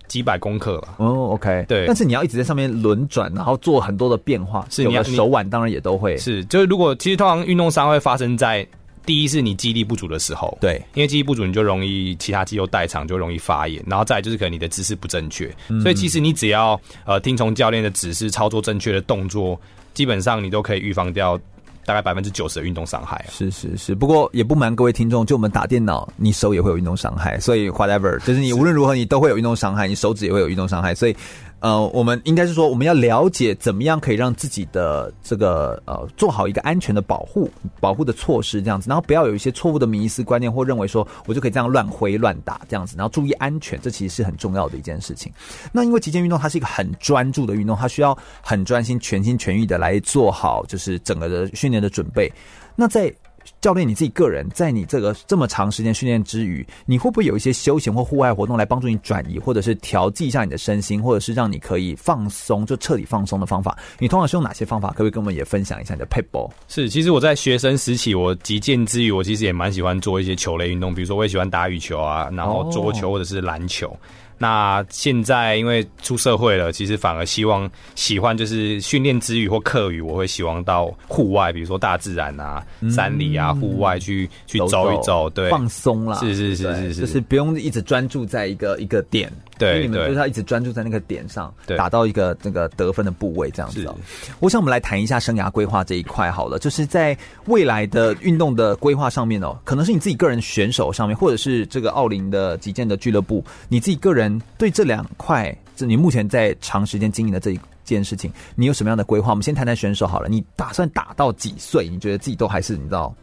几百公克了哦，OK，对，但是你要一直在上面轮转，然后做很多的变化，是你的手腕当然也都会。是，就是如果其实通常运动伤会发生在第一是你肌力不足的时候，对，因为肌力不足你就容易其他肌肉代偿就容易发炎，然后再就是可能你的姿势不正确，嗯、所以其实你只要呃听从教练的指示，操作正确的动作，基本上你都可以预防掉。大概百分之九十的运动伤害，是是是，不过也不瞒各位听众，就我们打电脑，你手也会有运动伤害，所以 whatever，就是你无论如何你都会有运动伤害，你手指也会有运动伤害，所以。呃，我们应该是说，我们要了解怎么样可以让自己的这个呃做好一个安全的保护、保护的措施，这样子，然后不要有一些错误的迷思观念，或认为说我就可以这样乱挥乱打这样子，然后注意安全，这其实是很重要的一件事情。那因为极限运动它是一个很专注的运动，它需要很专心、全心全意的来做好就是整个的训练的准备。那在教练，你自己个人在你这个这么长时间训练之余，你会不会有一些休闲或户外活动来帮助你转移，或者是调剂一下你的身心，或者是让你可以放松，就彻底放松的方法？你通常是用哪些方法？可不可以跟我们也分享一下你的撇步？是，其实我在学生时期，我击剑之余，我其实也蛮喜欢做一些球类运动，比如说我也喜欢打羽球啊，然后桌球或者是篮球。哦那现在因为出社会了，其实反而希望喜欢就是训练之余或课余，我会希望到户外，比如说大自然啊、嗯、山里啊、户外去去走一走，对，放松啦。是是是是是，就是不用一直专注在一个一个点。对因为你们就是要一直专注在那个点上，对打到一个那个得分的部位，这样子哦。我想我们来谈一下生涯规划这一块好了，就是在未来的运动的规划上面哦，可能是你自己个人选手上面，或者是这个奥林的击剑的俱乐部，你自己个人对这两块，这你目前在长时间经营的这一件事情，你有什么样的规划？我们先谈谈选手好了，你打算打到几岁？你觉得自己都还是你知道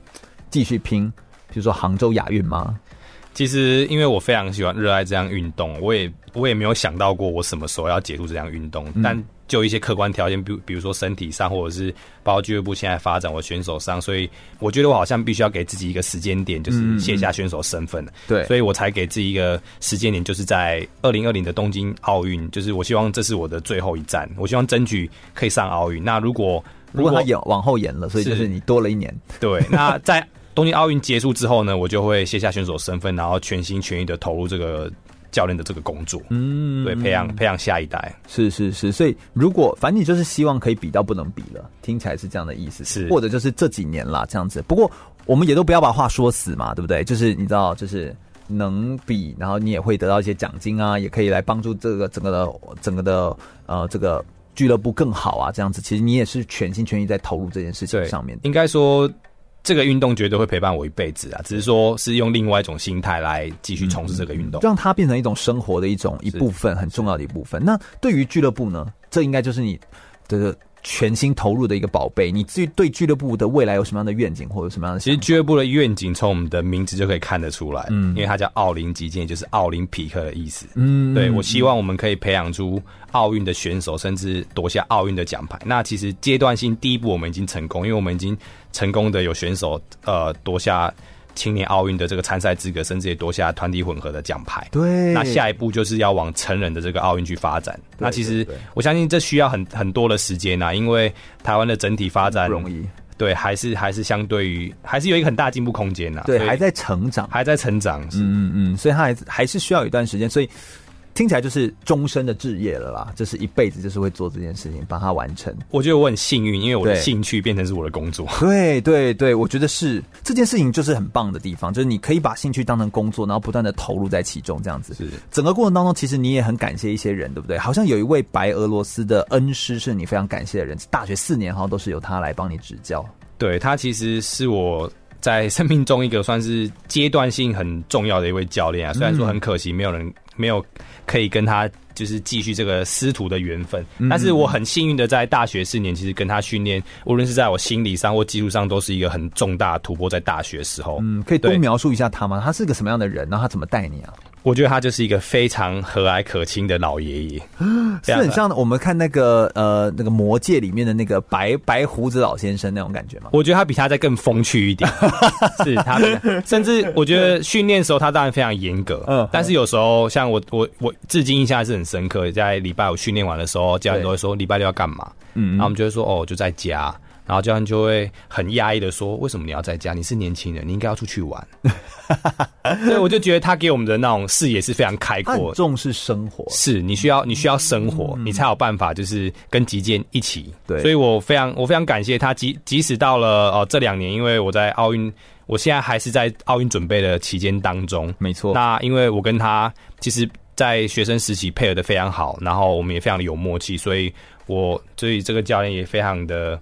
继续拼？比如说杭州亚运吗？其实，因为我非常喜欢热爱这项运动，我也我也没有想到过我什么时候要结束这项运动。嗯但就一些客观条件，比比如说身体上，或者是包括俱乐部现在发展我选手上，所以我觉得我好像必须要给自己一个时间点，就是卸下选手身份。对，所以我才给自己一个时间点，就是在二零二零的东京奥运，就是我希望这是我的最后一站，我希望争取可以上奥运。那如果如果他延往后延了，所以就是你多了一年。对，那在。东京奥运结束之后呢，我就会卸下选手身份，然后全心全意的投入这个教练的这个工作。嗯，对，培养培养下一代。是是是，所以如果反正你就是希望可以比到不能比了，听起来是这样的意思。是，或者就是这几年啦这样子。不过我们也都不要把话说死嘛，对不对？就是你知道，就是能比，然后你也会得到一些奖金啊，也可以来帮助这个整个的整个的呃这个俱乐部更好啊，这样子。其实你也是全心全意在投入这件事情上面。应该说。这个运动绝对会陪伴我一辈子啊！只是说是用另外一种心态来继续从事这个运动，让它变成一种生活的一种一部分，很重要的一部分。那对于俱乐部呢？这应该就是你的全心投入的一个宝贝。你至于对俱乐部的未来有什么样的愿景，或者什么样的？其实俱乐部的愿景从我们的名字就可以看得出来，嗯，因为它叫奥林击剑，也就是奥林匹克的意思。嗯，对，我希望我们可以培养出奥运的选手，甚至夺下奥运的奖牌。那其实阶段性第一步我们已经成功，因为我们已经。成功的有选手呃夺下青年奥运的这个参赛资格，甚至也夺下团体混合的奖牌。对，那下一步就是要往成人的这个奥运去发展。那其实我相信这需要很很多的时间呐，因为台湾的整体发展不容易。对，还是还是相对于还是有一个很大进步空间呐。对，还在成长，还在成长。嗯嗯嗯，所以他还还是需要一段时间，所以。听起来就是终身的置业了啦，就是一辈子就是会做这件事情，把它完成。我觉得我很幸运，因为我的兴趣变成是我的工作。对对对，我觉得是这件事情就是很棒的地方，就是你可以把兴趣当成工作，然后不断的投入在其中，这样子。是整个过程当中，其实你也很感谢一些人，对不对？好像有一位白俄罗斯的恩师是你非常感谢的人，大学四年好像都是由他来帮你指教。对，他其实是我在生命中一个算是阶段性很重要的一位教练啊。虽然说很可惜，没有人没有。可以跟他就是继续这个师徒的缘分，但是我很幸运的在大学四年，其实跟他训练，无论是在我心理上或技术上，都是一个很重大的突破。在大学时候，嗯，可以多描述一下他吗？他是个什么样的人？然后他怎么带你啊？我觉得他就是一个非常和蔼可亲的老爷爷，*gasps* 是很像我们看那个呃那个魔戒里面的那个白白胡子老先生那种感觉吗？我觉得他比他再更风趣一点，*laughs* 是他，甚至我觉得训练的时候他当然非常严格，嗯，但是有时候像我我我至今印象还是很深刻，在礼拜五训练完的时候，教练都会说礼拜六要干嘛，嗯，然后我们就会说哦就在家。然后教练就会很压抑的说：“为什么你要在家？你是年轻人，你应该要出去玩。*laughs* ”所以我就觉得他给我们的那种视野是非常开阔，重视生活。是你需要，你需要生活，嗯、你才有办法就是跟击剑一起。对，所以我非常我非常感谢他，即即使到了哦、呃、这两年，因为我在奥运，我现在还是在奥运准备的期间当中。没错。那因为我跟他其实，在学生时期配合的非常好，然后我们也非常的有默契，所以我所以这个教练也非常的。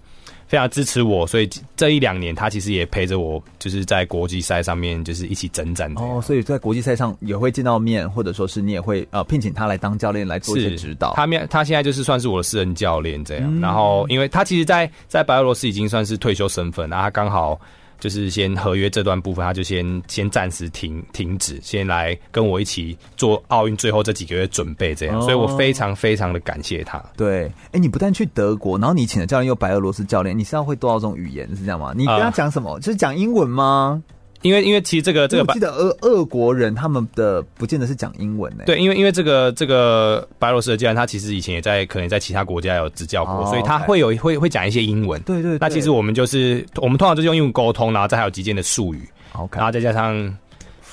非常支持我，所以这一两年他其实也陪着我，就是在国际赛上面就是一起征战。哦，所以在国际赛上也会见到面，或者说是你也会呃聘请他来当教练来做一些指导。他面他现在就是算是我的私人教练这样。嗯、然后因为他其实在，在在白俄罗斯已经算是退休身份，然后他刚好。就是先合约这段部分，他就先先暂时停停止，先来跟我一起做奥运最后这几个月准备，这样，所以我非常非常的感谢他。对，哎、欸，你不但去德国，然后你请的教练又白俄罗斯教练，你是要会多少种语言是这样吗？你跟他讲什么？呃、就是讲英文吗？因为因为其实这个这个，我记得俄俄国人他们的不见得是讲英文呢。对，因为因为这个这个白罗斯的教练，他其实以前也在可能在其他国家有执教过，所以他会有会会讲一些英文。对对。那其实我们就是我们通常就是用英文沟通，然后再还有极简的术语然后再加上。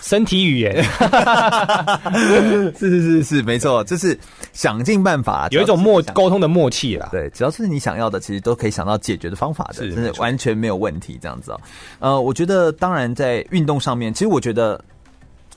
身体语言 *laughs* 是是是是没错，就是想尽办法，有一种默沟通的默契啦。对，只要是你想要的，其实都可以想到解决的方法的，是真的完全没有问题。这样子哦，呃，我觉得当然在运动上面，其实我觉得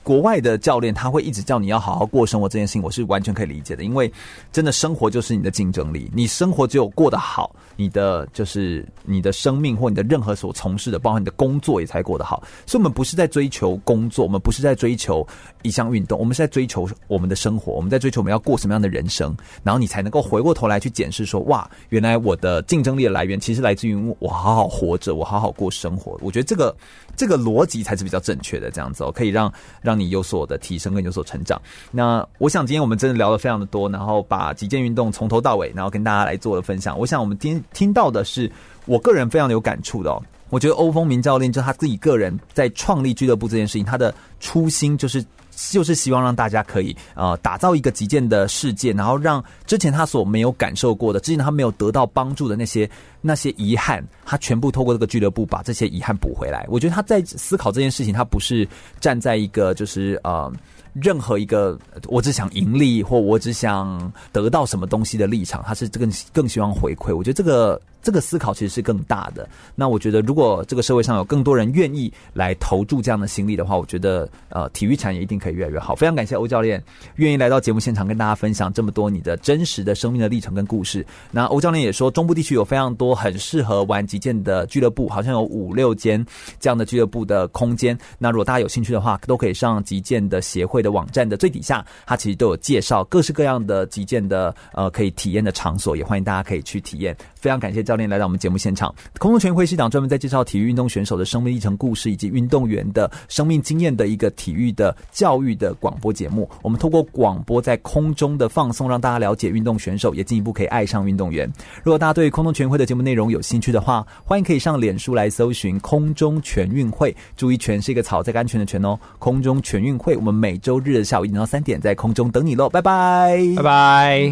国外的教练他会一直叫你要好好过生活这件事情，我是完全可以理解的，因为真的生活就是你的竞争力，你生活只有过得好，你的就是你的生命或你的任何所从事的，包括你的工作也才过得好。所以，我们不是在追求工作，我们不是在追求一项运动，我们是在追求我们的生活，我们在追求我们要过什么样的人生，然后你才能够回过头来去检视说，哇，原来我的竞争力的来源其实来自于我好好活着，我好好过生活。我觉得这个这个逻辑才是比较正确的，这样子哦，可以让让你有所的提升跟有所成长。那我想今天我们真的聊得非常的多，然后把击剑运动从头到尾，然后跟大家来做了分享。我想我们今天听到的是我个人非常有感触的哦。我觉得欧风明教练就他自己个人在创立俱乐部这件事情，他的初心就是就是希望让大家可以呃打造一个击剑的世界，然后让之前他所没有感受过的，之前他没有得到帮助的那些那些遗憾，他全部透过这个俱乐部把这些遗憾补回来。我觉得他在思考这件事情，他不是站在一个就是呃。任何一个我只想盈利或我只想得到什么东西的立场，他是更更希望回馈。我觉得这个这个思考其实是更大的。那我觉得，如果这个社会上有更多人愿意来投注这样的心力的话，我觉得呃，体育产业一定可以越来越好。非常感谢欧教练愿意来到节目现场跟大家分享这么多你的真实的生命的历程跟故事。那欧教练也说，中部地区有非常多很适合玩击剑的俱乐部，好像有五六间这样的俱乐部的空间。那如果大家有兴趣的话，都可以上击剑的协会的网站的最底下，它其实都有介绍各式各样的击剑的呃可以体验的场所，也欢迎大家可以去体验。非常感谢教练来到我们节目现场。空中全运会是一档专门在介绍体育运动选手的生命历程故事以及运动员的生命经验的一个体育的教育的广播节目。我们透过广播在空中的放送，让大家了解运动选手，也进一步可以爱上运动员。如果大家对空中全运会的节目内容有兴趣的话，欢迎可以上脸书来搜寻“空中全运会”，注意“全”是一个草在安全的“全”哦。空中全运会，我们每周日的下午一点到三点在空中等你喽，拜拜，拜拜。